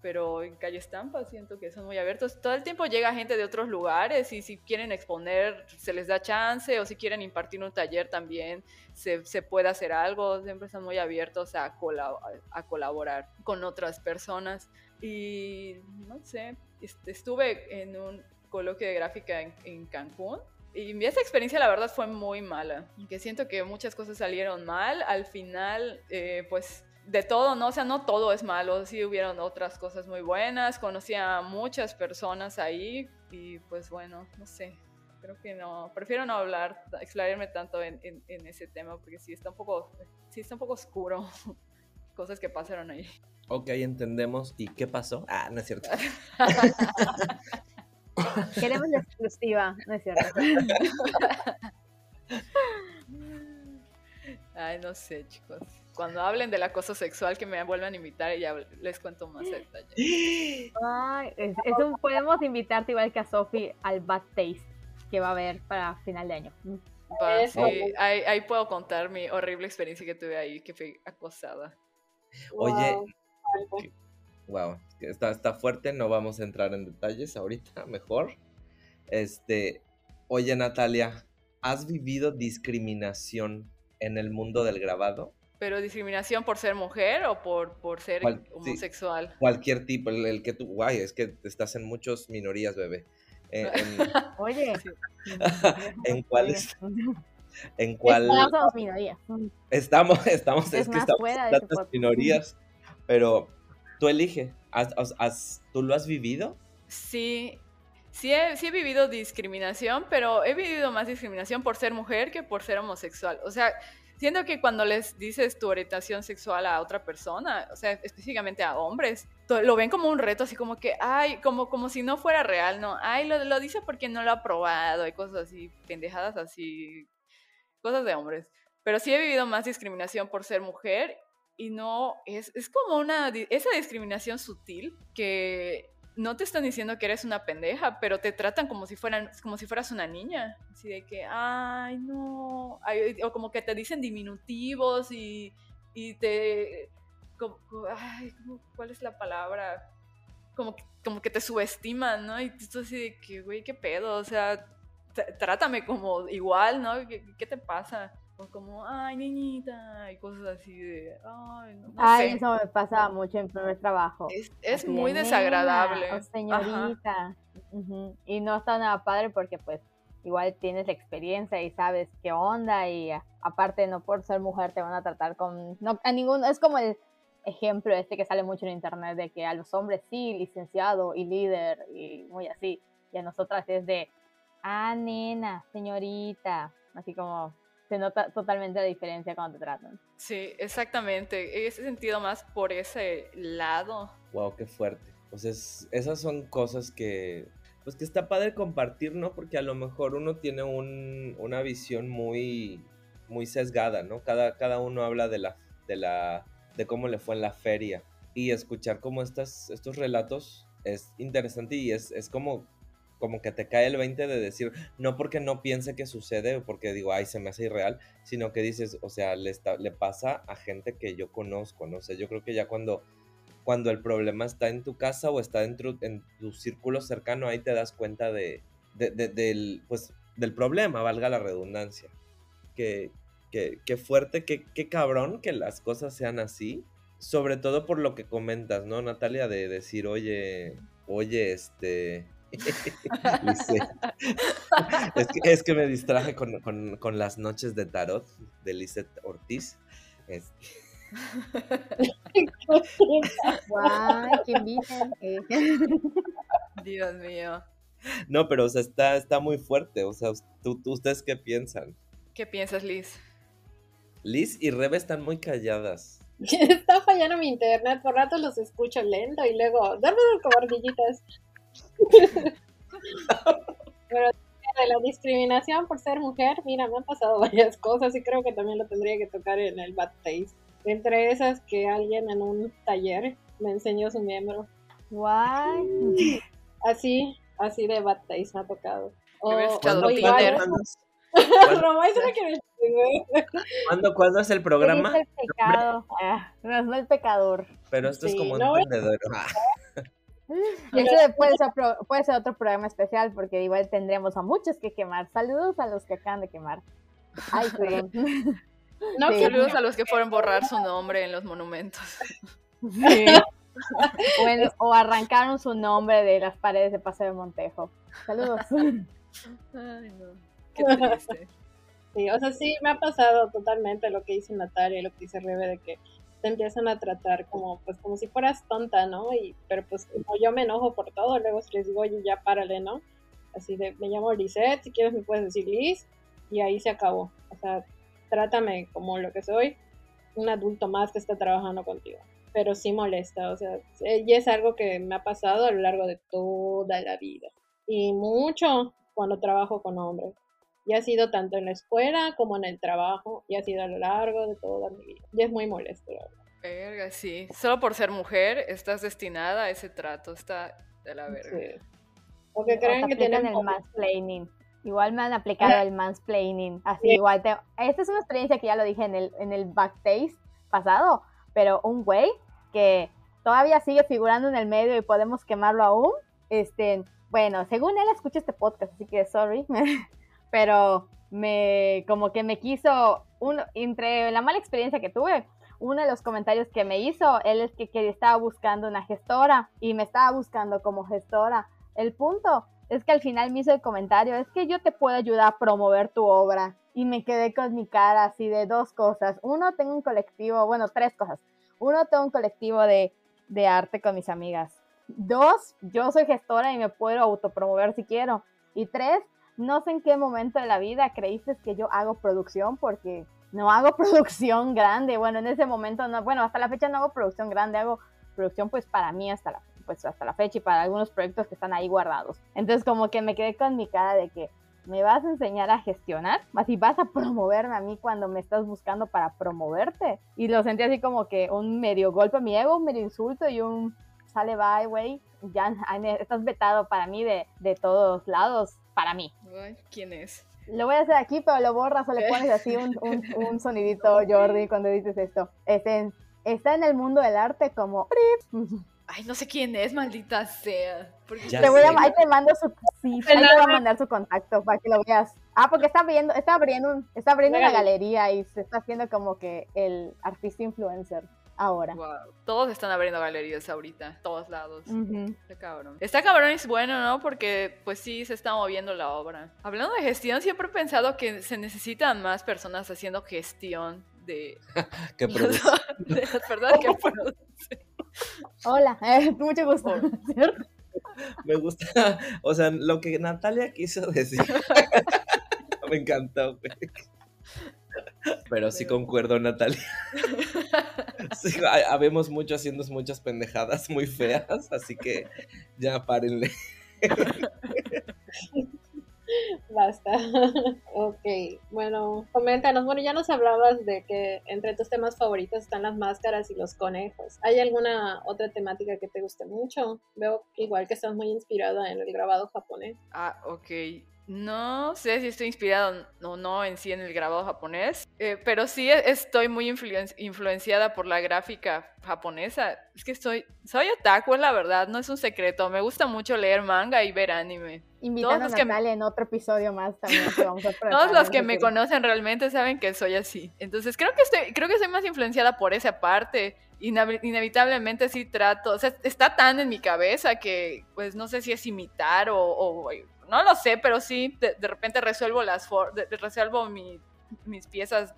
Pero en Calle Estampa siento que son muy abiertos. Todo el tiempo llega gente de otros lugares y si quieren exponer se les da chance o si quieren impartir un taller también se, se puede hacer algo. Siempre están muy abiertos a, colab a colaborar con otras personas. Y no sé, estuve en un coloquio de gráfica en, en Cancún y esa experiencia la verdad fue muy mala, que siento que muchas cosas salieron mal, al final eh, pues de todo, ¿no? O sea, no todo es malo, sí hubieron otras cosas muy buenas, conocí a muchas personas ahí y pues bueno, no sé, creo que no, prefiero no hablar, explayarme tanto en, en, en, ese tema porque sí está un poco, sí está un poco oscuro, cosas que pasaron ahí. Ok, entendemos. ¿Y qué pasó? Ah, no es cierto. Queremos la exclusiva, ¿no es cierto? Ay, no sé, chicos. Cuando hablen del acoso sexual, que me vuelvan a invitar y ya les cuento más detalles. Ay, es, un, podemos invitarte igual que a Sophie al Bad Taste que va a haber para final de año. sí, ahí, puedo contar mi horrible experiencia que tuve ahí, que fui acosada. Oye, wow, está, está fuerte, no vamos a entrar en detalles ahorita, mejor. Este, oye Natalia, ¿has vivido discriminación en el mundo del grabado? ¿Pero discriminación por ser mujer o por, por ser homosexual? cualquier tipo, el, que tú, guay, es que estás en muchas minorías, bebé. En, Oye, ¿en cuáles? ¿En cuál? Estamos minorías. Estamos, estamos, es, que estamos en tantas minorías, pero tú elige, ¿Has, tú lo has vivido? Sí, sí he, sí he vivido discriminación, pero he vivido más discriminación por ser mujer que por ser homosexual. O sea, siento que cuando les dices tu orientación sexual a otra persona, o sea, específicamente a hombres, lo ven como un reto, así como que, ay, como, como si no fuera real, ¿no? Ay, lo, lo dice porque no lo ha probado, y cosas así, pendejadas así, cosas de hombres. Pero sí he vivido más discriminación por ser mujer y no, es, es como una, esa discriminación sutil que no te están diciendo que eres una pendeja, pero te tratan como si, fueran, como si fueras una niña. Así de que, ay, no. o como que te dicen diminutivos y, y te... ay, ¿cuál es la palabra? Como, como que te subestiman, ¿no? Y tú así de que, güey, ¿qué pedo? O sea, trátame como igual, ¿no? ¿Qué, qué te pasa? O como, ay, niñita, y cosas así de, ay, no, Ay, eso me pasaba mucho en primer trabajo. Es, muy desagradable. o señorita. Y no está nada padre porque, pues, igual tienes la experiencia y sabes qué onda, y aparte, no por ser mujer te van a tratar con. No, a ninguno. Es como el ejemplo este que sale mucho en internet de que a los hombres sí, licenciado y líder, y muy así. Y a nosotras es de, ah, nena, señorita. Así como, se nota totalmente la diferencia cuando te tratan. Sí, exactamente. En ese sentido más por ese lado. Wow, qué fuerte. Pues esas son cosas que, pues que está padre compartir, ¿no? Porque a lo mejor uno tiene un, una visión muy, muy sesgada, ¿no? Cada, cada uno habla de la, de la, de cómo le fue en la feria. Y escuchar como estas, estos relatos es interesante y es, es como como que te cae el 20 de decir, no porque no piense que sucede o porque digo, ay, se me hace irreal, sino que dices, o sea, le, le pasa a gente que yo conozco, ¿no? sé yo creo que ya cuando, cuando el problema está en tu casa o está dentro, en tu círculo cercano, ahí te das cuenta de, del, pues, del problema, valga la redundancia. Que, que, fuerte, que, qué cabrón que las cosas sean así. Sobre todo por lo que comentas, ¿no, Natalia? De decir, oye, oye, este, es, que, me distraje con, las noches de tarot de Lizeth Ortiz. Este. Dios mío. No, pero o sea, está, está muy fuerte. O sea, ¿ustedes qué piensan? ¿Qué piensas, Liz? Liz y Rebe están muy calladas. Está fallando mi internet, por rato los escucho lento y luego, dame como ardillitas. Pero de la discriminación por ser mujer, mira, me han pasado varias cosas y creo que también lo tendría que tocar en el Bad Taste. Entre esas que alguien en un taller me enseñó su miembro. Guay. Así, así de Bad Taste me ha tocado. O, o igual, ¿Cuándo, ¿Cuándo es el programa? Es el pecado. Ah, no, es el pecador. Pero esto es como un no, vendedor. Ese puede ser, puede ser otro programa especial porque igual tendremos a muchos que quemar. Saludos a los que acaban de quemar. Ay, perdón. No, saludos a los que fueron borrar su nombre en los monumentos. o, arrancaron su nombre de las paredes de Paseo de Montejo. Saludos. Ay, no. Qué triste. Sí, o sea, sí, me ha pasado totalmente lo que dice Natalia, lo que dice Rebe, de que te empiezan a tratar como, pues, como si fueras tonta, ¿no? Y, pero pues como yo me enojo por todo, luego les digo, oye, ya párale, ¿no? Así de, me llamo Lisette, si quieres me puedes decir Liz, y ahí se acabó. O sea, trátame como lo que soy, un adulto más que está trabajando contigo. Pero sí molesta, o sea, y es algo que me ha pasado a lo largo de toda la vida. Y mucho cuando trabajo con hombres. Y ha sido tanto en la escuela como en el trabajo y ha sido a lo largo de toda mi vida. Y es muy molesto, la verdad. Verga, sí. Solo por ser mujer estás destinada a ese trato. Está de la verga. Sí. Porque creen que tienen el mansplaining. Igual me han aplicado el mansplaining. Así, igual. Te... Esta es una experiencia que ya lo dije en el, en el backstage pasado, pero un güey que todavía sigue figurando en el medio y podemos quemarlo aún. Este, bueno, según él escucha este podcast, así que sorry, pero me, como que me quiso, un, entre la mala experiencia que tuve, uno de los comentarios que me hizo, él es que, que estaba buscando una gestora y me estaba buscando como gestora. El punto es que al final me hizo el comentario, es que yo te puedo ayudar a promover tu obra. Y me quedé con mi cara así de dos cosas. Uno, tengo un colectivo, bueno, tres cosas. Uno, tengo un colectivo de, de arte con mis amigas. Dos, yo soy gestora y me puedo autopromover si quiero. Y tres, no sé en qué momento de la vida creíste que yo hago producción porque no hago producción grande. Bueno, en ese momento no, bueno, hasta la fecha no hago producción grande, hago producción pues para mí hasta la pues hasta la fecha y para algunos proyectos que están ahí guardados. Entonces como que me quedé con mi cara de que me vas a enseñar a gestionar, así vas a promoverme a mí cuando me estás buscando para promoverte. Y lo sentí así como que un medio golpe a mi ego, un medio insulto y un sale bye, güey, ya estás vetado para mí de, de todos lados, para mí. ¿Quién es? Lo voy a hacer aquí, pero lo borras o le pones así un, un, un sonidito, Jordi, cuando dices esto. Este, está en el mundo del arte como... Ay, no sé quién es, maldita sea. Te voy a, ahí te mando su, sí, ahí te voy a mandar su contacto para que lo veas. Ah, porque está abriendo, está abriendo, está abriendo una galería y se está haciendo como que el artista influencer ahora. Todos están abriendo galerías ahorita, todos lados. Está cabrón. Está cabrón es bueno, ¿no? Porque pues sí se está moviendo la obra. Hablando de gestión, siempre he pensado que se necesitan más personas haciendo gestión de... que produce. Perdón, que produce. Hola, eh, mucho gusto. Me gusta, o sea, lo que Natalia quiso decir. Me encantó, Pero sí concuerdo, Natalia. Sí, habemos mucho haciendo muchas pendejadas muy feas, así que ya párenle. Basta. ok, bueno, coméntanos. Bueno, ya nos hablabas de que entre tus temas favoritos están las máscaras y los conejos. ¿Hay alguna otra temática que te guste mucho? Veo igual que estás muy inspirada en el grabado japonés. Ah, ok. No sé si estoy inspirado o no en sí en el grabado japonés, eh, pero sí estoy muy influenciada por la gráfica japonesa. Es que soy, soy otaku, es la verdad, no es un secreto. Me gusta mucho leer manga y ver anime. Invitanos a Natalia en otro episodio más también. Todos los que me conocen realmente saben que soy así. Entonces creo que estoy, creo que soy más influenciada por esa parte. Inevitablemente sí trato, o sea, está tan en mi cabeza que pues no sé si es imitar o no lo sé, pero sí, de, repente resuelvo las resuelvo mis piezas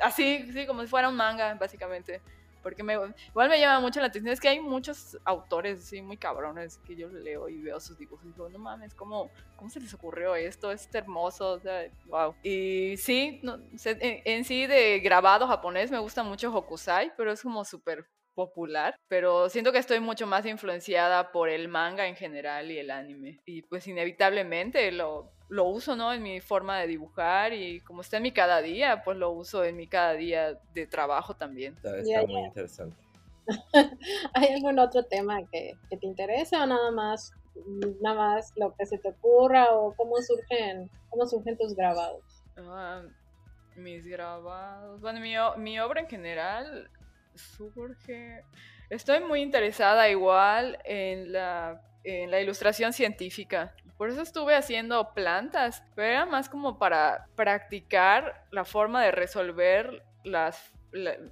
así, sí, como si fuera un manga, básicamente. Porque me, igual me llama mucho la atención, es que hay muchos autores sí, muy cabrones que yo leo y veo sus dibujos y digo, no mames, ¿cómo, cómo se les ocurrió esto? Es hermoso, wow. Y sí, en, en, sí de grabado japonés me gusta mucho Hokusai, pero es como súper popular, pero siento que estoy mucho más influenciada por el manga en general y el anime. Y pues inevitablemente lo, lo uso, ¿no? En mi forma de dibujar y como está en mi cada día, pues lo uso en mi cada día de trabajo también. Está, muy interesante. ¿Hay algún otro tema que, que, te interese o nada más, nada más lo que se te ocurra o cómo surgen, cómo surgen tus grabados? Ah, mis grabados, bueno, mi, mi obra en general surge. Estoy muy interesada igual en la, en la ilustración científica. Por eso estuve haciendo plantas, pero era más como para practicar la forma de resolver las,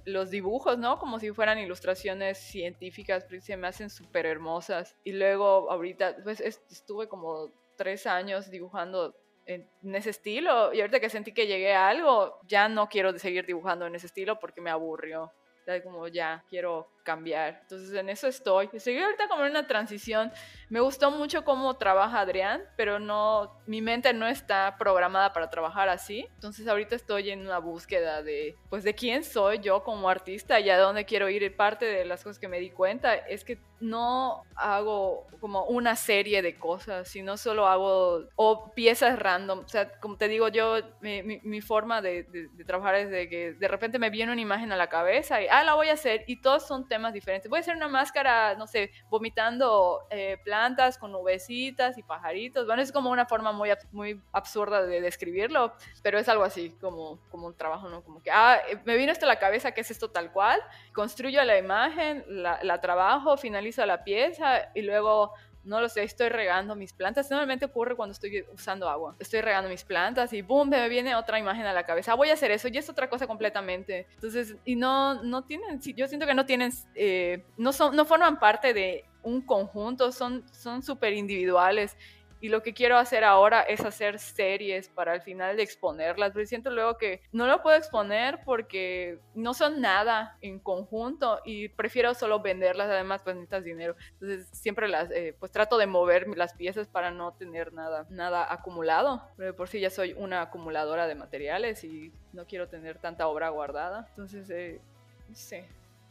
los dibujos, ¿no? Como si fueran ilustraciones científicas, porque se me hacen súper hermosas. Y luego ahorita, pues estuve como tres años dibujando en, ese estilo y ahorita que sentí que llegué a algo, ya no quiero seguir dibujando en ese estilo porque me aburrió. Como ya quiero cambiar. Entonces en eso estoy. Estoy ahorita como en una transición. Me gustó mucho cómo trabaja Adrián, pero no, mi mente no está programada para trabajar así. Entonces ahorita estoy en una búsqueda de, pues, de quién soy yo como artista y a dónde quiero ir. Y parte de las cosas que me di cuenta es que no hago como una serie de cosas, sino solo hago o piezas random. O sea, como te digo, yo, mi, mi, forma de, de, de, trabajar es de que de repente me viene una imagen a la cabeza y, ah, la voy a hacer. Y todos son temas diferentes. Voy a hacer una máscara, no sé, vomitando eh, plantas con nubecitas y pajaritos. Bueno, es como una forma muy, muy absurda de describirlo, pero es algo así, como, como un trabajo, ¿no? Como que, ah, eh, me vino esto a la cabeza, que es esto tal cual? Construyo la imagen, la trabajo, finalizo la pieza y luego no lo sé, estoy regando mis plantas. Normalmente ocurre cuando estoy usando agua. Estoy regando mis plantas y boom, me viene otra imagen a la cabeza. Voy a hacer eso y es otra cosa completamente. Entonces, y no, no tienen, yo siento que no tienen, eh, no, son, no forman parte de un conjunto, son súper individuales y lo que quiero hacer ahora es hacer series para al final de exponerlas, pero siento luego que no lo puedo exponer porque no son nada en conjunto y prefiero solo venderlas, además pues necesitas dinero, entonces siempre las, eh, pues trato de mover las piezas para no tener nada, nada acumulado, pero por si ya soy una acumuladora de materiales y no quiero tener tanta obra guardada, entonces, eh,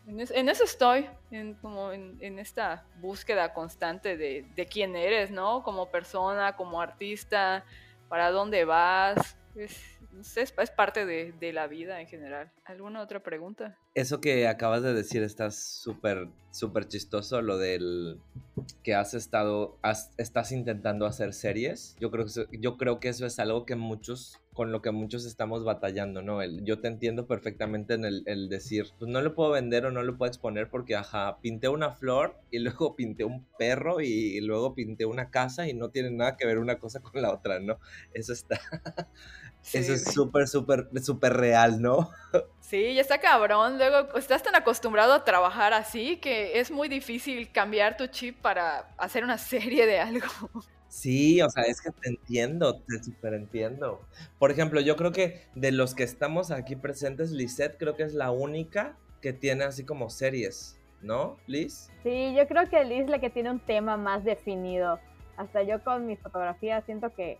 en, eso estoy, en, como en, esta búsqueda constante de, quién eres, ¿no? Como persona, como artista, para dónde vas. Es, es, parte de, la vida en general. ¿Alguna otra pregunta? Eso que acabas de decir está súper, súper chistoso, lo del que has estado, estás intentando hacer series. Yo creo, yo creo que eso es algo que muchos con lo que muchos estamos batallando, ¿no? El, yo te entiendo perfectamente en el, decir, pues no lo puedo vender o no lo puedo exponer porque, ajá, pinté una flor y luego pinté un perro y, luego pinté una casa y no tiene nada que ver una cosa con la otra, ¿no? Eso está, eso es súper, súper, súper real, ¿no? Sí, ya está cabrón. Luego estás tan acostumbrado a trabajar así que es muy difícil cambiar tu chip para hacer una serie de algo. Sí, o sea, es que te entiendo, te super entiendo. Por ejemplo, yo creo que de los que estamos aquí presentes, Lisette creo que es la única que tiene así como series, ¿no, Liz? Sí, yo creo que Liz es la que tiene un tema más definido. Hasta yo con mi fotografía siento que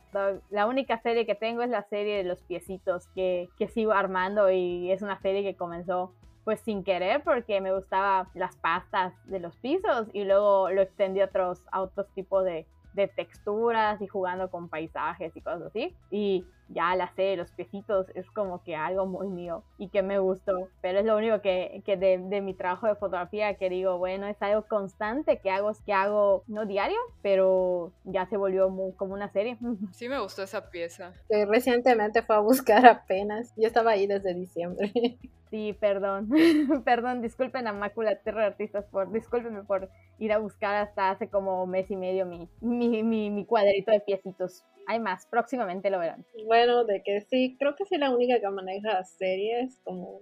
la única serie que tengo es la serie de los piecitos que, que sigo armando y es una serie que comenzó pues sin querer porque me gustaba las pastas de los pisos y luego lo extendí a otros, a otros tipos de, de texturas y jugando con paisajes y cosas así. Y ya la sé, los piecitos es como que algo muy mío y que me gustó, pero es lo único que, que de, de, mi trabajo de fotografía que digo, bueno, es algo constante que hago, que hago no diario, pero ya se volvió como una serie. Sí me gustó esa pieza. Que recientemente fue a buscar apenas, yo estaba ahí desde diciembre. Sí, perdón, perdón, disculpen a Mácula Terra Artistas por, discúlpenme por ir a buscar hasta hace como mes y medio mi, mi, mi, mi cuadrito de piecitos hay más, próximamente lo verán. Bueno, de que sí, creo que soy la única que maneja series, como,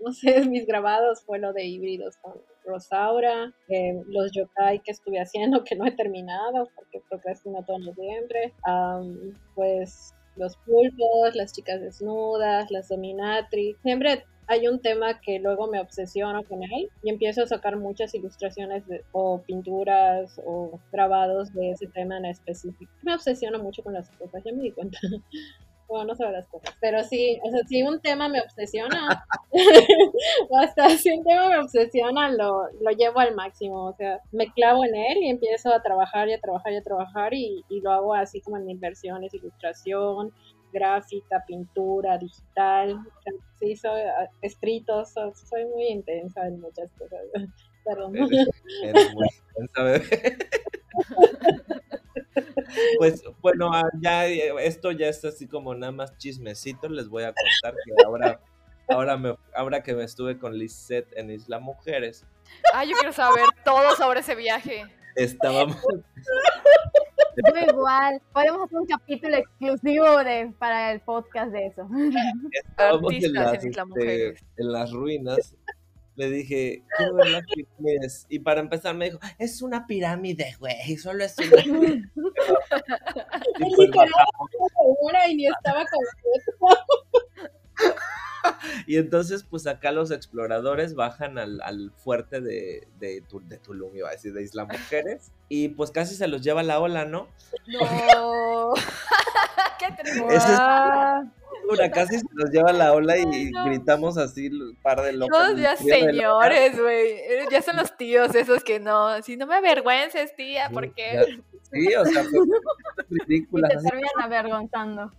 no sé, mis grabados fue lo de híbridos con Rosaura, eh, los yokai que estuve haciendo que no he terminado porque procrastino todo noviembre, pues los pulpos, las chicas desnudas, las dominatrix, siempre hay un tema que luego me obsesiono con él y empiezo a sacar muchas ilustraciones o pinturas o grabados de ese tema en específico. Me obsesiono mucho con las cosas, ya me di cuenta. Bueno, no sé las cosas, pero sí, o sea, si un tema me obsesiona, hasta si un tema me obsesiona, lo, lo llevo al máximo, o sea, me clavo en él y empiezo a trabajar y a trabajar y a trabajar y, y lo hago así como en inversiones, ilustración, gráfica, pintura, digital, sí, soy ah, escritos, soy, muy intensa en muchas cosas. Perdón. Eres, muy intensa, bebé. Pues bueno, ah, ya esto ya es así como nada más chismecito. Les voy a contar que ahora, ahora, me, ahora que me estuve con Lisette en Isla Mujeres. Ah, yo quiero saber todo sobre ese viaje. Estábamos, Yo igual. Podemos hacer un capítulo exclusivo de, para el podcast de eso. Estábamos en las, este, en las ruinas. Le dije, ¿qué ver es? Y para empezar me dijo, es una pirámide, güey, solo es una pirámide. y, pues, y ni estaba completo. Y entonces, pues acá los exploradores bajan al, al fuerte de, de, de Tulum, iba a decir, de Isla Mujeres, y pues casi se los lleva la ola, ¿no? No. Qué es- casi se nos lleva la ola y Ay, no. gritamos así un par de locos. Todos ya señores, güey. Eh, Ya son los tíos esos que no. Así, no me avergüences, tía, ¿por qué? Ya- Sí, o sea, fue Y ridícula. te terminan avergonzando.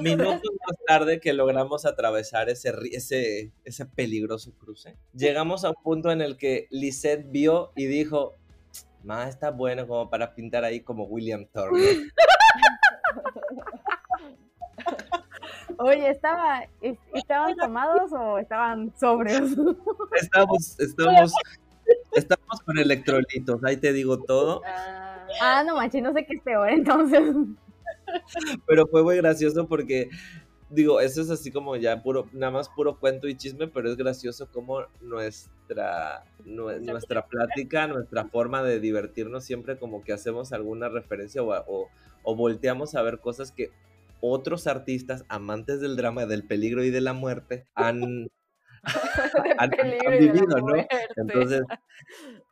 Minutos más tarde que logramos atravesar ese, ese, ese peligroso cruce, llegamos a un punto en el que Lisette vio y dijo, Ma, está bueno como para pintar ahí como William Thorne. Oye, ¿estaba, es- ¿estaban tomados o estaban sobrios? Estamos, estamos, estamos con electrolitos, ahí te digo todo, Ah, Ah, no manches, no sé qué es peor entonces. pero fue muy gracioso porque, digo, eso es así como ya puro, nada más puro cuento y chisme, pero es gracioso como nuestra, nue- nuestra plática, nuestra forma de divertirnos siempre como que hacemos alguna referencia o, a- o, o volteamos a ver cosas que otros artistas amantes del drama, del peligro y de la muerte han, han- vivido, ¿no? Entonces,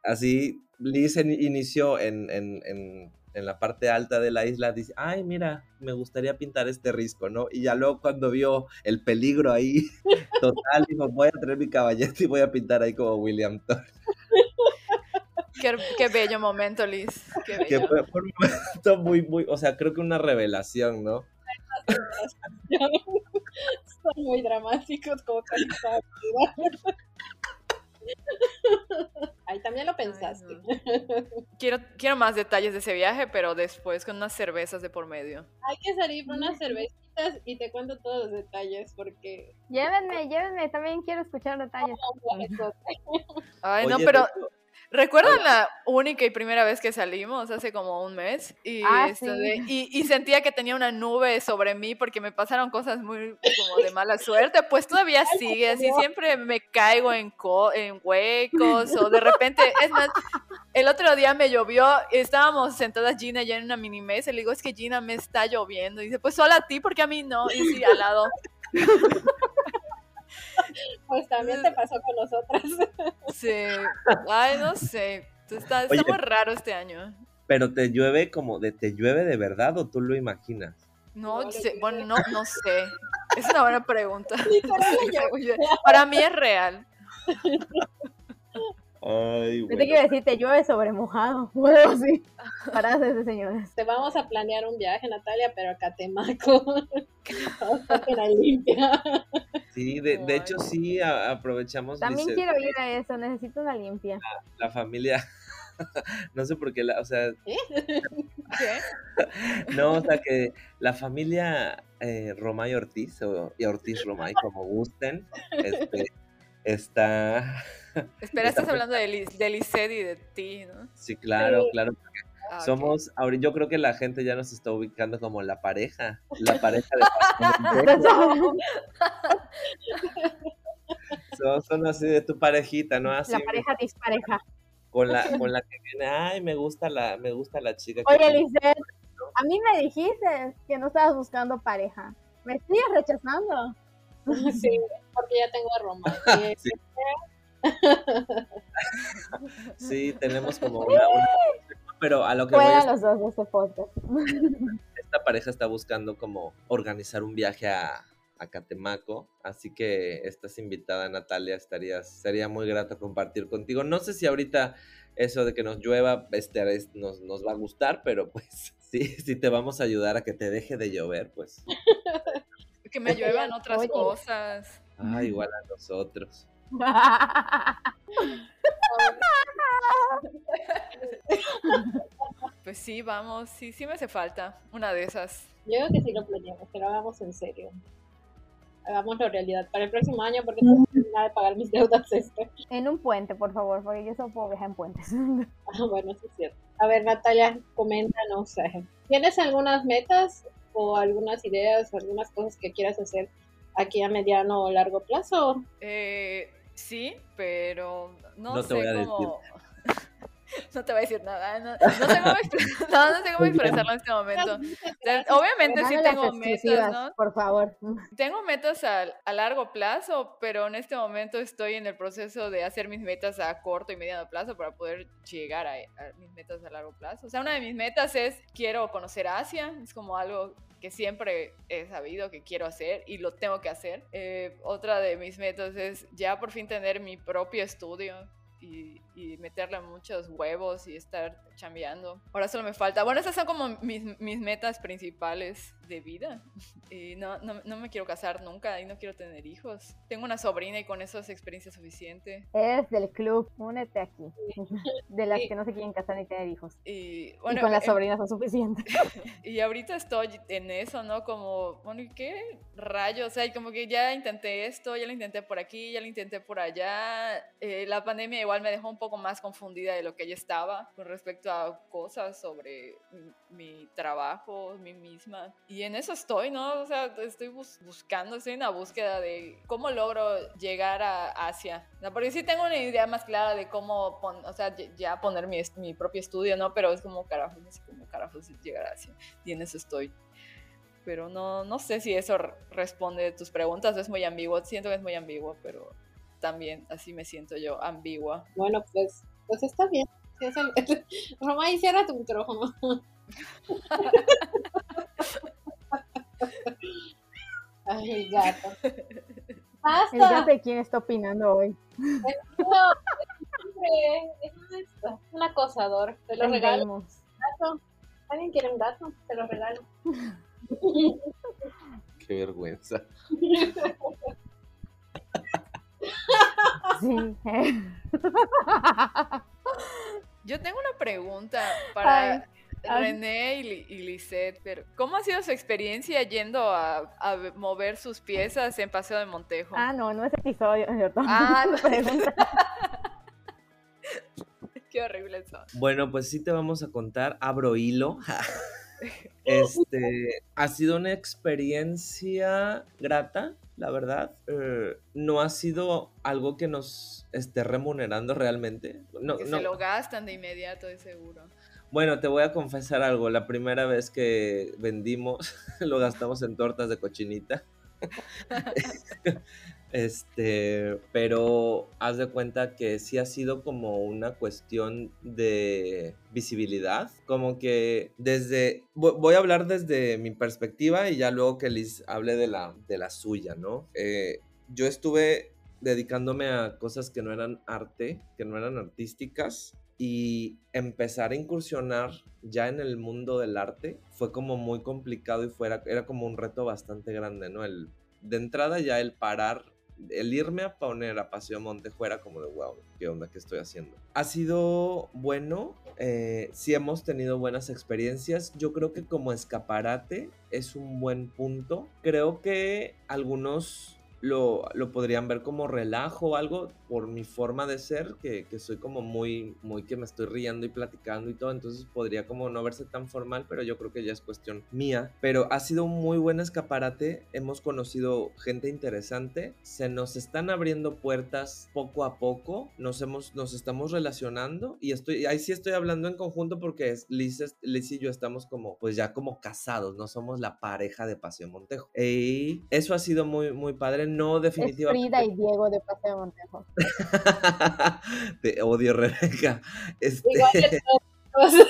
así Liz en- inició en, en- en- en la parte alta de la isla, dice, ay, mira, me gustaría pintar este risco, ¿no? Y ya luego cuando vio el peligro ahí, total, dijo, voy a traer mi caballete y voy a pintar ahí como William Thorne. Qué, qué bello momento, Liz. Qué Que bello. fue, fue un momento muy, muy, o sea, creo que una revelación, ¿no? Son muy dramáticos como casi Ay, también lo pensaste. Quiero, quiero más detalles de ese viaje, pero después con unas cervezas de por medio. Hay que salir por unas cervecitas y te cuento todos los detalles porque Llévenme, llévenme, también quiero escuchar detalles. Ay, no, Oye, pero ¿recuerdan la única y primera vez que salimos hace como un mes? Y, Ah, sí. de- y, y sentía que tenía una nube sobre mí porque me pasaron cosas muy como de mala suerte. Pues todavía sigue así, siempre me caigo en, co- en huecos o de repente, es más, el otro día me llovió, estábamos sentadas Gina y yo en una mini mesa y le digo, es que Gina me está lloviendo. Y dice, pues solo a ti porque a mí no. Y sí, al lado. pues también te pasó con nosotras. Sí. Ay, no sé. Está, está Oye. muy raro este año. pero te llueve como de, ¿te llueve de verdad o tú lo imaginas? No, No, sé, bueno, no, no sé. Es una buena pregunta. Para mí es real. Ay, Yo te quiero decir, te llueve sobre mojado, o algo así. Frases de señores. Te vamos a planear un viaje, Natalia, pero a Catemaco. Vamos a la limpia. Sí, de, de hecho sí, a- aprovechamos También quiero ir a eso, necesito una limpia. la familia, no sé por qué, la, o sea, ¿Qué? no, o sea que la familia eh, Romay Ortiz, o y Ortiz Romay, como gusten, este, está, Espera, Está estás hablando de, Liz, de Lisette y de ti, ¿no? sí, claro, Sí. claro, Ah, somos, ahori- yo creo que la gente ya nos está ubicando como la pareja, la pareja de son, son así de tu parejita, ¿no? Así La pareja dispareja. con la, con la que viene, ay, me gusta la, me gusta la chica Oye, Lizeth, a mí me dijiste que no estabas buscando pareja. Me sigues rechazando. Sí, porque ya tengo a Roma. Sí. Sí, tenemos como una, una- pero a lo que voy es los dos de este podcast. esta pareja está buscando como organizar un viaje a, a Catemaco, así que estás invitada Natalia, estarías, sería muy grato compartir contigo. No sé si ahorita eso de que nos llueva este, es- nos, nos va a gustar, pero pues sí, si te vamos a ayudar a que te deje de llover, pues Que me lluevan otras Oye. cosas. ah, igual a nosotros. Pues sí, vamos. Sí, sí me hace falta una de esas. Yo creo que sí lo planeamos, que lo hagamos en serio. Hagámoslo realidad para el próximo año, porque no tengo nada de pagar mis deudas este. en un puente, por favor, porque yo solo puedo viajar en puentes. Ah, bueno, sí es cierto. A ver, Natalia, coméntanos. eh, ¿Tienes algunas metas o algunas ideas o algunas cosas que quieras hacer aquí a mediano o largo plazo? Eh, sí, pero no, No te sé voy a cómo. no te voy a decir nada. No, no sé cómo, expre- no, no sé cómo expresarlo en este momento. O sea, obviamente sí tengo metas, ¿no? Por favor. Tengo metas a, a largo plazo, pero en este momento estoy en el proceso de hacer mis metas a corto y mediano plazo para poder llegar a, a mis metas a largo plazo. O sea, una de mis metas es quiero conocer Asia, es como algo que siempre he sabido que quiero hacer y lo tengo que hacer. Eh, otra de mis metas es ya por fin tener mi propio estudio y, meterle muchos huevos y estar chambeando. Ahora solo me falta. Bueno, esas son como mis, mis metas principales de vida. Y no, no, no me quiero casar nunca y no quiero tener hijos. Tengo una sobrina y con eso es experiencia suficiente. Eres del club, únete aquí. De las que no se quieren casar ni tener hijos. Y, y bueno, con las eh, sobrinas son suficientes. Y ahorita estoy en eso, ¿no? Como, bueno, ¿y qué rayos? O sea, y como que ya intenté esto, ya lo intenté por aquí, ya lo intenté por allá. Eh, la pandemia igual me dejó un poco más confundida de lo que ya estaba con respecto a cosas sobre mi, mi trabajo, mí misma. Y en eso estoy, ¿no? O sea, estoy bus- buscando, estoy en la búsqueda de cómo logro llegar a Asia. ¿no? Porque sí tengo una idea más clara de cómo, pon- o sea, ya- poner mi, mi propio estudio, ¿no? Pero es como carajo, no sé cómo carajos llegar a Asia y en eso estoy. Pero no, no sé si eso responde a tus preguntas, es muy ambiguo, siento que es muy ambiguo, pero también así me siento yo, ambigua. Bueno, pues, pues está bien. Sí, es el- Romay, cierra tu micrófono. Ay, el gato. El Basta. gato de quién está opinando hoy. No, siempre es un- un acosador. Te lo regalo. Gato. ¿Alguien quiere un gato? Te lo regalo. Qué vergüenza. Sí. Yo tengo una pregunta para ay. René y, y Lisette, pero ¿cómo ha sido su experiencia yendo a, a mover sus piezas en Paseo de Montejo? ah, no, no es episodio, es cierto. Ah, no. Qué horrible eso. Bueno, pues sí te vamos a contar, abro hilo. Este, ha sido una experiencia grata, la verdad. Eh, no ha sido algo que nos esté remunerando realmente. No, que no. se lo gastan de inmediato, de seguro. Bueno, te voy a confesar algo. La primera vez que vendimos, lo gastamos en tortas de cochinita. Este, pero haz de cuenta que sí ha sido como una cuestión de visibilidad, como que desde, vo- voy a hablar desde mi perspectiva y ya luego que Liz hable de la, de la suya, ¿no? Eh, yo estuve dedicándome a cosas que no eran arte, que no eran artísticas y empezar a incursionar ya en el mundo del arte fue como muy complicado y fuera, era como un reto bastante grande, ¿no? El, de entrada ya el parar, el irme a poner a Paseo Montejo era como de wow, ¿qué onda? ¿Qué estoy haciendo? Ha sido bueno, eh, sí hemos tenido buenas experiencias, yo creo que como escaparate es un buen punto, creo que algunos lo, lo podrían ver como relajo o algo por mi forma de ser, que, que soy como muy, muy que me estoy riendo y platicando y todo, entonces podría como no verse tan formal, pero yo creo que ya es cuestión mía. Pero ha sido un muy buen escaparate, hemos conocido gente interesante, se nos están abriendo puertas poco a poco, nos, hemos, nos estamos relacionando y estoy, ahí sí estoy hablando en conjunto porque es, Liz, Liz y yo estamos como, pues ya como casados, no somos la pareja de Paseo Montejo. Y eso ha sido muy, muy padre, no Es definitivamente. Frida y Diego de Paseo Montejo. Te odio, Rebeca. Este, Igual de tóxicos.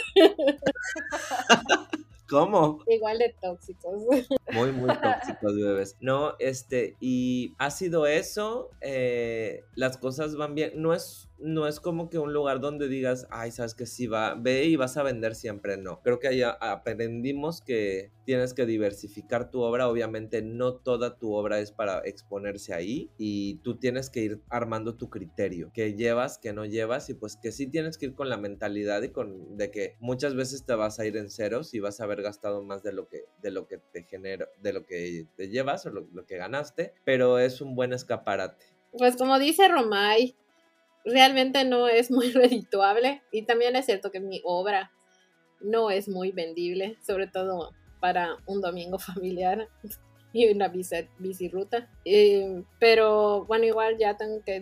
¿Cómo? Igual de tóxicos. Muy, muy tóxicos, bebés. No, este, y ha sido eso. eh, las cosas van bien. No es, no es como que un lugar donde digas, ay, sabes que sí va, ve y vas a vender siempre. No. Creo que allá aprendimos que tienes que diversificar tu obra. Obviamente, no toda tu obra es para exponerse ahí. Y tú tienes que ir armando tu criterio. Que llevas, que no llevas. Y pues que sí tienes que ir con la mentalidad y con de que muchas veces te vas a ir en ceros y vas a haber gastado más de lo que, de lo que te genera, de lo que te llevas o lo, lo que ganaste. Pero es un buen escaparate. Pues como dice Romay, realmente no es muy redituable y también es cierto que mi obra no es muy vendible, sobre todo para un domingo familiar. y una bicirruta. Eh, pero bueno, igual ya tengo que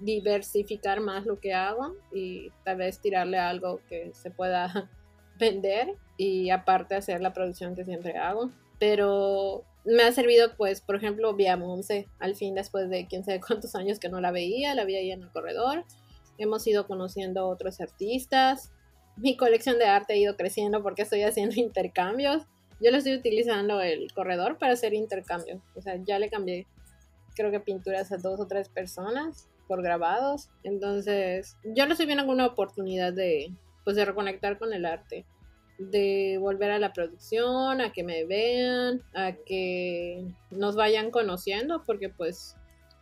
diversificar más lo que hago y tal vez tirarle algo que se pueda vender y aparte hacer la producción que siempre hago. Pero me ha servido, pues, por ejemplo, vía Monse, al fin después de quién sabe cuántos años que no la veía, la vi ahí en el corredor. Hemos ido conociendo otros artistas. Mi colección de arte ha ido creciendo porque estoy haciendo intercambios. Yo lo estoy utilizando el corredor para hacer intercambios. O sea, ya le cambié, creo que pinturas a dos o tres personas por grabados. Entonces, yo lo estoy viendo como una oportunidad de, pues, de reconectar con el arte de volver a la producción, a que me vean, a que nos vayan conociendo, porque pues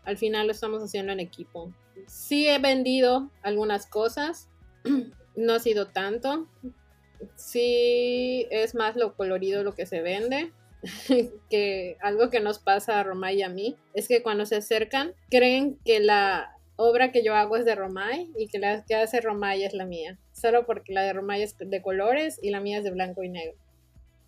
al final lo estamos haciendo en equipo. Sí he vendido algunas cosas, no ha sido tanto. Sí es más lo colorido lo que se vende. que algo que nos pasa a Romay y a mí es que cuando se acercan creen que la obra que yo hago es de Romay y que la que hace Romay es la mía. Solo porque la de Romay es de colores y la mía es de blanco y negro.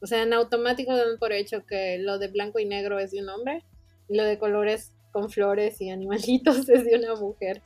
O sea, en automático dan por hecho que lo de blanco y negro es de un hombre y lo de colores con flores y animalitos es de una mujer.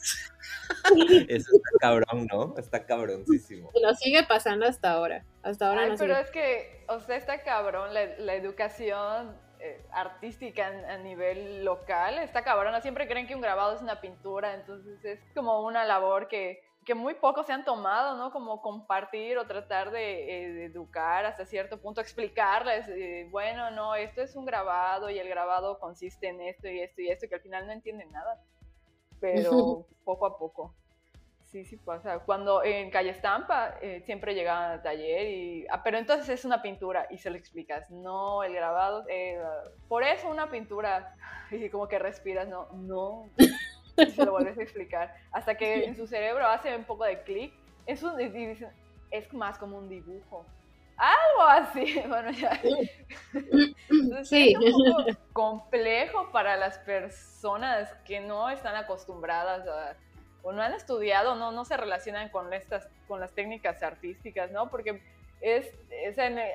Eso está cabrón, ¿no? Está cabroncísimo. Nos sigue pasando hasta ahora. Hasta ahora Ay, pero es que, o sea, está cabrón la, la educación eh, artística a, nivel local está cabrona. Siempre creen que un grabado es una pintura, entonces es como una labor que, que muy pocos se han tomado, ¿no? Como compartir o tratar de, eh, educar hasta cierto punto, explicarles, eh, bueno, no, esto es un grabado y el grabado consiste en esto y esto y esto, que al final no entienden nada, pero poco a poco. Sí, sí pasa. Cuando en Calle Estampa eh, siempre llegaban al taller y... Ah, pero entonces es una pintura y se lo explicas. No, el grabado... Eh, por eso una pintura. Y como que respiras, no, no. Y se lo vuelves a explicar. Hasta que en su cerebro hace un poco de clic. Es, un, es más como un dibujo. Algo así. Bueno, ya. sí. Es un poco complejo para las personas que no están acostumbradas a o no han estudiado, no, no se relacionan con, estas, con las técnicas artísticas, ¿no? Porque es,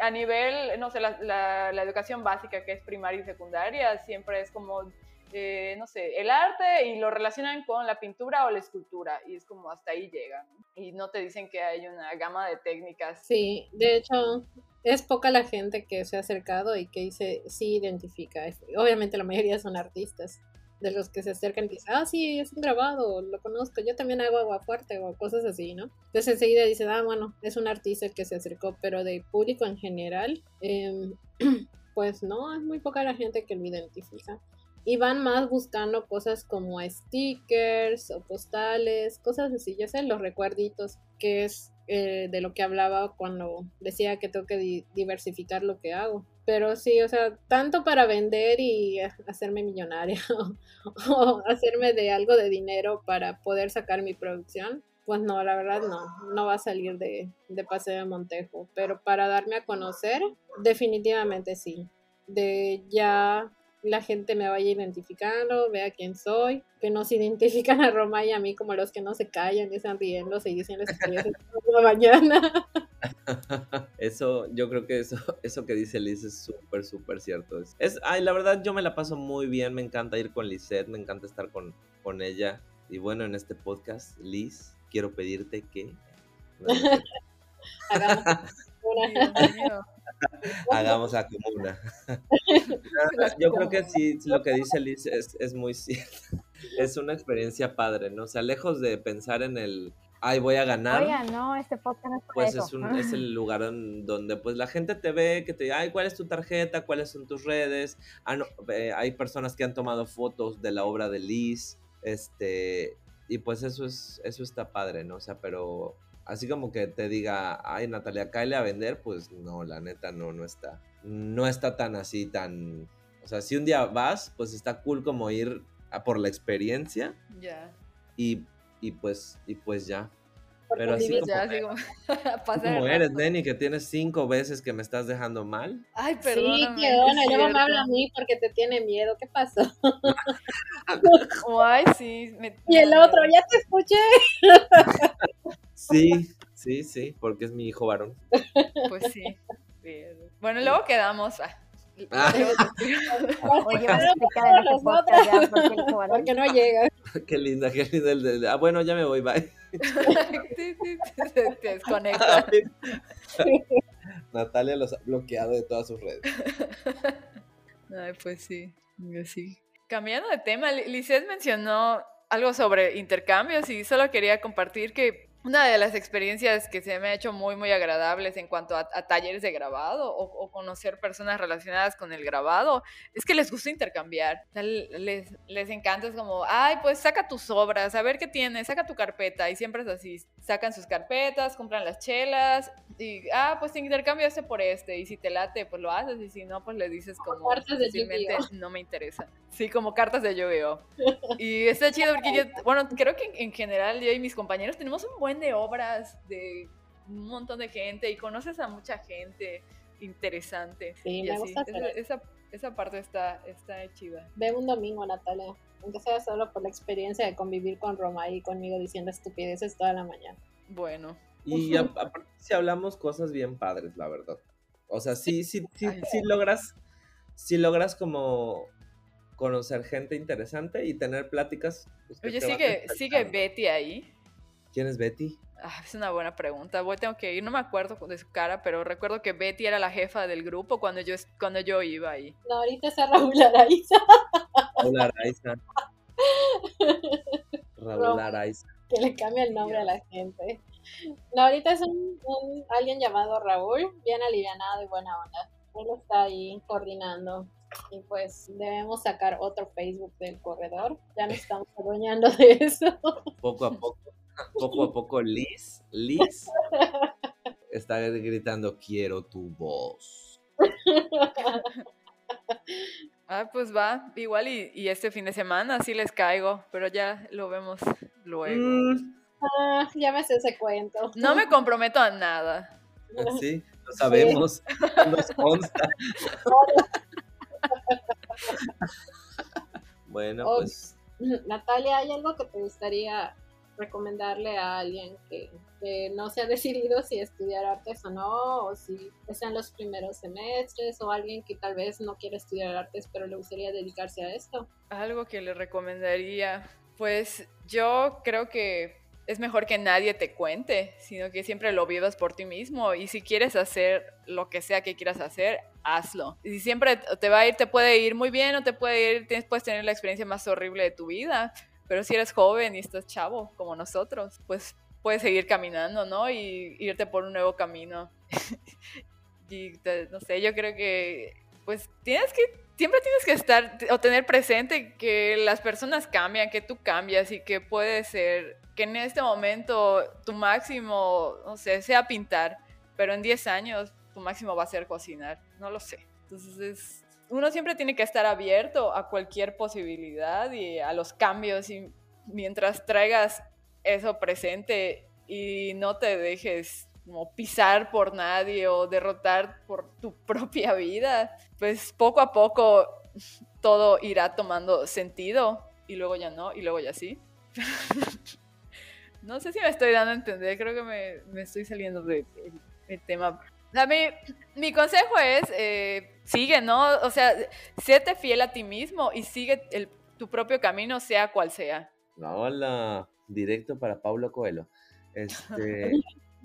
a nivel, no sé, la, la, educación básica que es primaria y secundaria siempre es como, eh, no sé, el arte y lo relacionan con la pintura o la escultura y es como hasta ahí llegan. Y no te dicen que hay una gama de técnicas. Sí, de hecho, es poca la gente que se ha acercado y que dice, sí identifica. Obviamente la mayoría son artistas de los que se acercan y dicen, ah, sí, es un grabado, lo conozco, yo también hago agua fuerte o cosas así, ¿no? Entonces enseguida dicen, ah, bueno, es un artista el que se acercó, pero de público en general, em, pues no, es muy poca la gente que lo identifica. Y van más buscando cosas como stickers o postales, cosas así, ya sé, los recuerditos, que es eh, de lo que hablaba cuando decía que tengo que diversificar lo que hago. Pero sí, o sea, tanto para vender y hacerme millonaria o, hacerme de algo de dinero para poder sacar mi producción, pues no, la verdad no, no va a salir de, de Paseo de Montejo. Pero para darme a conocer, definitivamente sí. De ya la gente me vaya identificando, vea quién soy, que no se identifican a Roma y a mí como los que no se callan y están riendo y dicen las la mañana. Eso, yo creo que eso, eso que dice Liz es súper, súper cierto. Es, ay, la verdad yo me la paso muy bien, me encanta ir con Lizette, me encanta estar con, con ella. Y bueno, en este podcast, Liz, quiero pedirte que... Hagamos la comuna. Yo creo que sí, lo que dice Liz es, es muy cierto. Es una experiencia padre, ¿no? O sea, lejos de pensar en el, ay, voy a ganar. Oiga, no, este podcast es Pues Es, un, es el lugar donde pues la gente te ve, que te dice, ay, ¿cuál es tu tarjeta? ¿Cuáles son tus redes? Ah, no, eh, hay personas que han tomado fotos de la obra de Liz, este, y pues eso es, eso está padre, ¿no? O sea, pero así como que te diga, ay, Natalia, cáele a vender, pues no, la neta no, no está. No está tan así, tan... O sea, si un día vas, pues está cool como ir a por la experiencia. Ya. Y, y, pues, y pues ya. Pero así como, ya, como eres, Denny, que tienes cinco veces que me estás dejando mal. Ay, perdón. Sí, qué onda, no me habla a mí porque te tiene miedo. ¿Qué pasó? Ay, sí. Y el otro, ya te escuché. Sí, sí, sí, porque es mi hijo varón. Pues sí. Bueno, luego quedamos. Ah, Ah. Oye, vas a explicar en este podcast ya el. Porque no llega. Qué linda, qué linda el de... Ah, bueno, ya me voy, bye. Sí, sí, sí, te te desconecta. Natalia los ha bloqueado de todas sus redes. Ay, pues sí, yo sí. Cambiando de tema, Li- Lisette mencionó algo sobre intercambios y solo quería compartir que una de las experiencias que se me ha hecho muy, muy agradables en cuanto a, a talleres de grabado o, o conocer personas relacionadas con el grabado es que les gusta intercambiar. O sea, les, les encanta, es como, ay, pues saca tus obras, a ver qué tienes, saca tu carpeta. Y siempre es así, sacan sus carpetas, compran las chelas y, ah, pues te intercambio este por este. Y si te late, pues lo haces y si no, pues le dices como, "Fácilmente Yu-Gi-Oh". no me interesa. Sí, como cartas de Yu-Gi-Oh. Y está chido porque yo, bueno, creo que en, en general yo y mis compañeros tenemos un buen de obras de un montón de gente y conoces a mucha gente interesante. Sí, y me así. gusta hacer Esa, esa, esa parte está, está chida. Ve un domingo, Natalia. Aunque sea solo por la experiencia de convivir con Roma y conmigo diciendo estupideces toda la mañana. Bueno, Y aparte si hablamos cosas bien padres, la verdad. O sea, sí, sí, sí, sí logras, sí logras como conocer gente interesante y tener pláticas. pues, oye, sigue, sigue Betty ahí. ¿Quién es Betty? Ah, es una buena pregunta. Voy, tengo que ir. No me acuerdo de su cara, pero recuerdo que Betty era la jefa del grupo cuando yo, cuando yo iba ahí. No, ahorita es a Raúl Araiza, Raúl Araiza. Raúl Raúl. Araiza. que le cambia el nombre a la gente. No, ahorita es un, un- alguien llamado Raúl, bien alivianado y buena onda. Él está ahí coordinando. Y pues debemos sacar otro Facebook del corredor. Ya nos estamos adueñando de eso. Poco a poco, poco a poco, Liz, Liz está gritando, quiero tu voz. Ah, pues va. Igual y, y este fin de semana sí les caigo, pero ya lo vemos luego. Mm, Ah, ya me sé ese cuento. No me comprometo a nada. sí, lo sabemos, nos consta. Bueno, pues Natalia, ¿hay algo que te gustaría recomendarle a alguien que, no se ha decidido si estudiar artes o no, o si están los primeros semestres, o alguien que tal vez no quiere estudiar artes pero le gustaría dedicarse a esto? Algo que le recomendaría. Pues yo creo que es mejor que nadie te cuente, sino que siempre lo vivas por ti mismo. Y si quieres hacer lo que sea que quieras hacer, hazlo. Y si siempre te va a ir, te puede ir muy bien o te puede ir, puedes tener la experiencia más horrible de tu vida. Pero si eres joven y estás chavo, como nosotros, pues puedes seguir caminando, ¿no? Y irte por un nuevo camino. y no sé, yo creo que pues tienes que siempre tienes que estar o tener presente que las personas cambian, que tú cambias y que puede ser que en este momento tu máximo, no sé, sea pintar, pero en 10 años tu máximo va a ser cocinar, no lo sé. Entonces es- uno siempre tiene que estar abierto a cualquier posibilidad y a los cambios y mientras traigas eso presente y no te dejes pisar por nadie o derrotar por tu propia vida, pues poco a poco todo irá tomando sentido y luego ya no, y luego ya sí. no sé si me estoy dando a entender, creo que me, estoy saliendo del tema. Sea, mi, consejo es, eh, sigue, ¿no? O sea, séte fiel a ti mismo y sigue el- tu propio camino, sea cual sea. Hola, directo para Paulo Coelho. Este,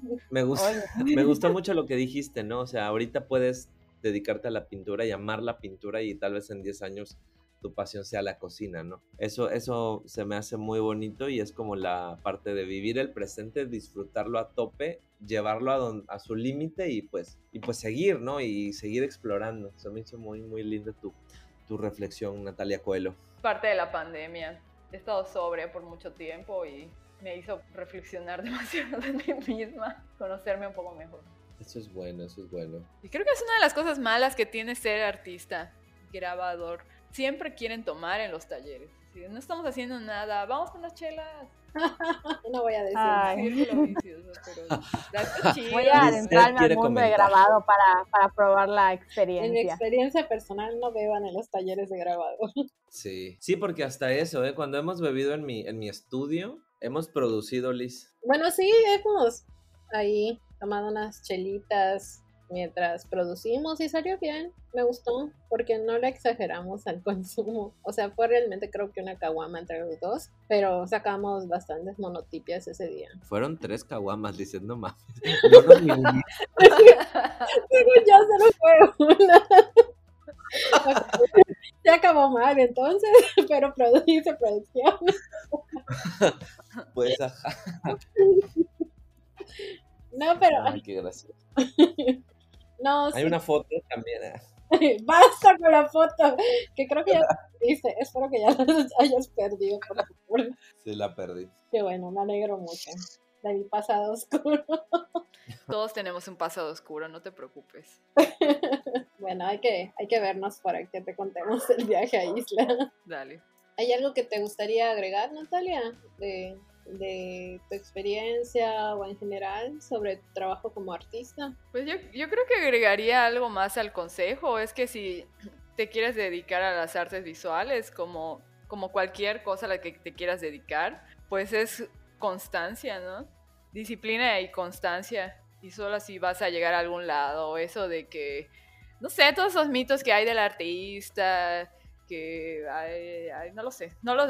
me, gusta, me gustó mucho lo que dijiste, ¿no? O sea, ahorita puedes dedicarte a la pintura y amar la pintura y tal vez en 10 años tu pasión sea la cocina, ¿no? Eso, eso se me hace muy bonito y es como la parte de vivir el presente, disfrutarlo a tope, llevarlo a, don- a su límite y pues, y pues seguir, ¿no? Y seguir explorando. Se me hizo muy, muy linda tu, tu reflexión, Natalia Coelho. Parte de la pandemia. He estado sobria por mucho tiempo y me hizo reflexionar demasiado de mí misma, conocerme un poco mejor. Eso es bueno, eso es bueno. Y creo que es una de las cosas malas que tiene ser artista, grabador. Siempre quieren tomar en los talleres. Si no estamos haciendo nada, vamos con las chelas. No voy a decir. Ay. Pero. Voy a adentrarme al mundo de grabado para, para probar la En mi experiencia. experiencia personal no beban en los talleres de grabado. Sí. Sí, porque hasta eso, ¿eh? Cuando hemos bebido en mi, en mi estudio, hemos producido, Liz. Bueno, sí, hemos ahí tomado unas chelitas mientras producimos y salió bien, me gustó, porque no le exageramos al consumo. O sea, fue realmente creo que una caguama entre los dos, pero sacamos bastantes monotipias ese día. Fueron tres caguamas, diciendo más. ya solo fue una. Se acabó mal entonces, pero produce producción. Pues ajá. No, pero. Ay, qué gracioso. No, Hay sí. una foto también. ¿eh? Basta con la foto, que creo que ya dice. Espero que ya la hayas perdido, por favor. Sí, la perdí. Qué bueno, me alegro mucho de mi pasado oscuro. Todos tenemos un pasado oscuro, no te preocupes. Bueno, hay que, hay que vernos para que te contemos el viaje a Isla. Dale. ¿Hay algo que te gustaría agregar, Natalia, de, de tu experiencia o en general sobre tu trabajo como artista? Pues yo, yo creo que agregaría algo más al consejo. Es que si te quieres dedicar a las artes visuales, como, como cualquier cosa a la que te quieras dedicar, pues es constancia, ¿no? Disciplina y constancia. Y solo así vas a llegar a algún lado. Eso de que, no sé, todos esos mitos que hay del artista, que hay, hay- no lo sé. No lo,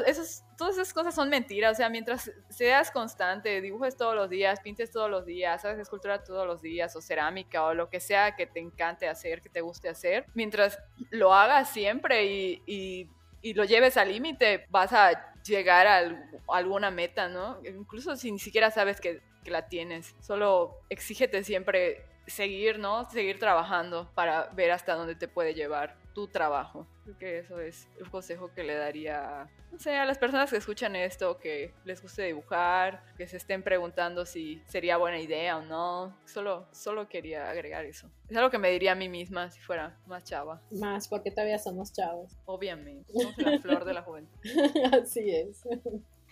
todas esas cosas son mentiras. O sea, mientras seas constante, dibujes todos los días, pintes todos los días, hagas escultura todos los días, o cerámica, o lo que sea que te encante hacer, que te guste hacer, mientras lo hagas siempre y, y- y lo lleves al límite, vas a llegar a alguna meta, ¿no? Incluso si ni siquiera sabes que, que la tienes. Solo exígete siempre seguir, ¿no? Seguir trabajando para ver hasta dónde te puede llevar tu trabajo. Creo que eso es el consejo que le daría, no sé, a las personas que escuchan esto, que les guste dibujar, que se estén preguntando si sería buena idea o no. Solo, solo quería agregar eso. Es algo que me diría a mí misma si fuera más chava. Más porque todavía somos chavos. Obviamente. Somos la flor de la juventud. Así es.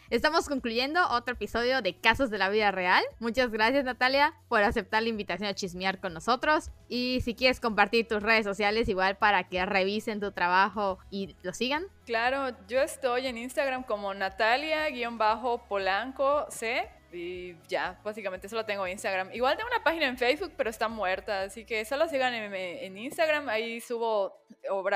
Estamos concluyendo otro episodio de Casos de la Vida Real. Muchas gracias Natalia por aceptar la invitación a chismear con nosotros. Y si quieres compartir tus redes sociales igual para que revisen tu trabajo y lo sigan. Claro, yo estoy en Instagram como Natalia-Polanco C. Y ya, básicamente solo tengo Instagram. Igual tengo una página en Facebook, pero está muerta. Así que solo sigan en, Instagram. Ahí subo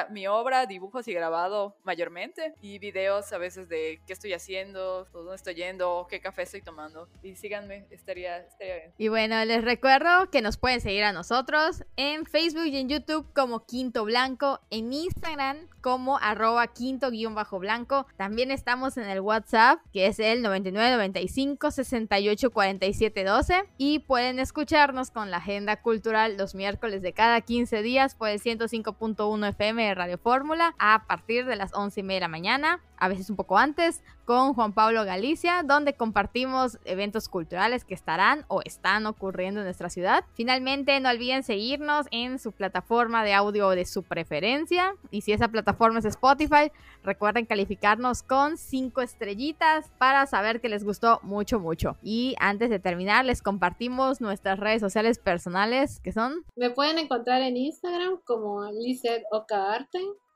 mi obra, dibujos y grabado mayormente. Y videos a veces de qué estoy haciendo, dónde estoy yendo, qué café estoy tomando. Y síganme, estaría, estaría bien. Y bueno, les recuerdo que nos pueden seguir a nosotros en Facebook y en YouTube como Quinto Blanco, en Instagram como arroba quinto guion bajo blanco. También estamos en el WhatsApp que es el 9995 68 47 12 y pueden escucharnos con la agenda cultural los miércoles de cada 15 días por el 105.1 FM de Radio Fórmula a partir de las 11 y media de la mañana, a veces un poco antes, con Juan Pablo Galicia, donde compartimos eventos culturales que estarán o están ocurriendo en nuestra ciudad. Finalmente, no olviden seguirnos en su plataforma de audio de su preferencia. Y si esa plataforma es Spotify, recuerden calificarnos con 5 estrellitas para saber que les gustó mucho, mucho. Y antes de terminar, les compartimos nuestras redes sociales personales, que son... Me pueden encontrar en Instagram como Lizeth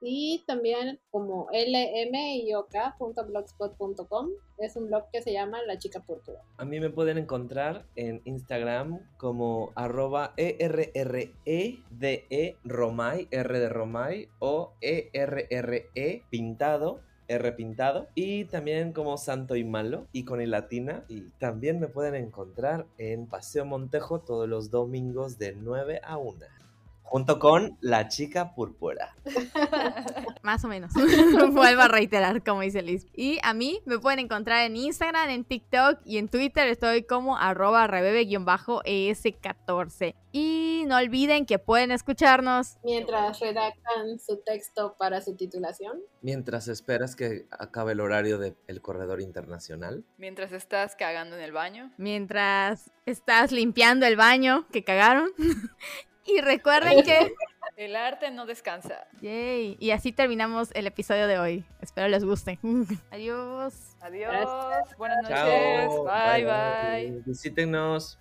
y también como lmyok.blogspot.com. Es un blog que se llama La Chica Púrpura. A mí me pueden encontrar en Instagram como arroba E ERREDE Romay, R de Romay, o ERRE pintado, R pintado, y también como Santo y Malo, y con el latina. Y también me pueden encontrar en Paseo Montejo todos los domingos de 9 a 1. Junto con La Chica Púrpura. Más o menos. Vuelvo a reiterar, como dice Liz. Y a mí me pueden encontrar en Instagram, en TikTok y en Twitter. Estoy como arroba rebebe-es14. Y no olviden que pueden escucharnos. Mientras redactan su texto para su titulación. Mientras esperas que acabe el horario del corredor internacional. Mientras estás cagando en el baño. Mientras estás limpiando el baño que cagaron. y recuerden que... El arte no descansa. Yay. Y así terminamos el episodio de hoy. Espero les guste. Adiós. Adiós. Gracias. Buenas noches. Chao. bye. bye. Visítenos.